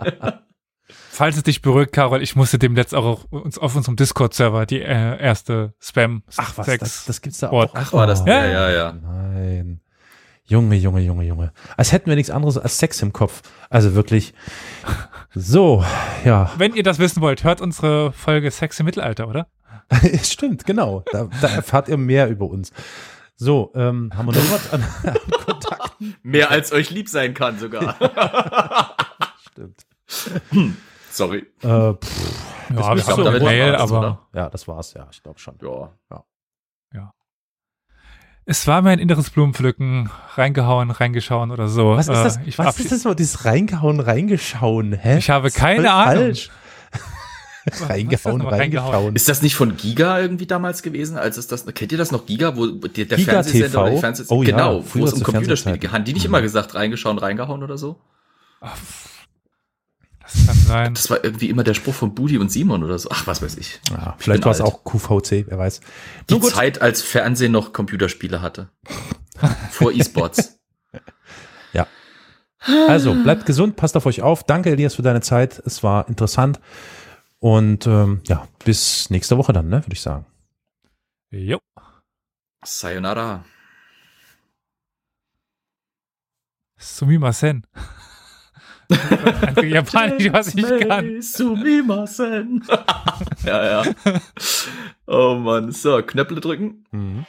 Falls es dich beruhigt, Carol, ich musste dem letzt auch auf, uns, auf unserem Discord-Server die äh, erste spam Ach was, das, das gibt's da auch. Ach, war das? Oh, Ja, ja, ja. Nein. Junge, Junge, Junge, Junge. Als hätten wir nichts anderes als Sex im Kopf. Also wirklich. So, ja. Wenn ihr das wissen wollt, hört unsere Folge Sex im Mittelalter, oder? Stimmt, genau. Da, da erfahrt ihr mehr über uns. So, ähm, haben wir noch was an, an Kontakten? Mehr als euch lieb sein kann sogar. Stimmt. Sorry. Äh, pff, Ja, glaub, so damit Mail, war's, aber oder? ja, das war's, ja, ich glaube schon. Ja. es war mir ein inneres Blumenpflücken. Reingehauen, reingeschauen oder so. Was ist das? Äh, ich, was ist das mal, dieses reingehauen, reingeschauen, hä? Ich habe Das ist keine Ahnung. falsch. reingehauen, nochmal? Reingehauen. reingeschauen. Ist das nicht von Giga irgendwie damals gewesen, als es das, kennt ihr das noch Giga, wo der, der Giga Fernsehsender TV? oder die Fernsehs Oh ja, genau, früher wo es um Computerspiele geht. Haben die nicht immer gesagt, reingeschaut, reingehauen oder so? Ach, Das kann sein. Das war irgendwie immer der Spruch von Budi und Simon oder so. Ach, was weiß ich. Ja, Ich vielleicht war es auch QVC, wer weiß. Die. Zeit, als Fernsehen noch Computerspiele hatte. Vor E-Sports. Also, bleibt gesund, passt auf euch auf. Danke, Elias, für deine Zeit. Es war interessant. Und ähm, ja, bis nächste Woche dann, ne, würde ich sagen. Jo. Sayonara. Sumimasen. Einfach Japanisch, was ich kann. Sumimasen. ja, ja. Oh Mann. So, Knöpfe drücken. Mhm.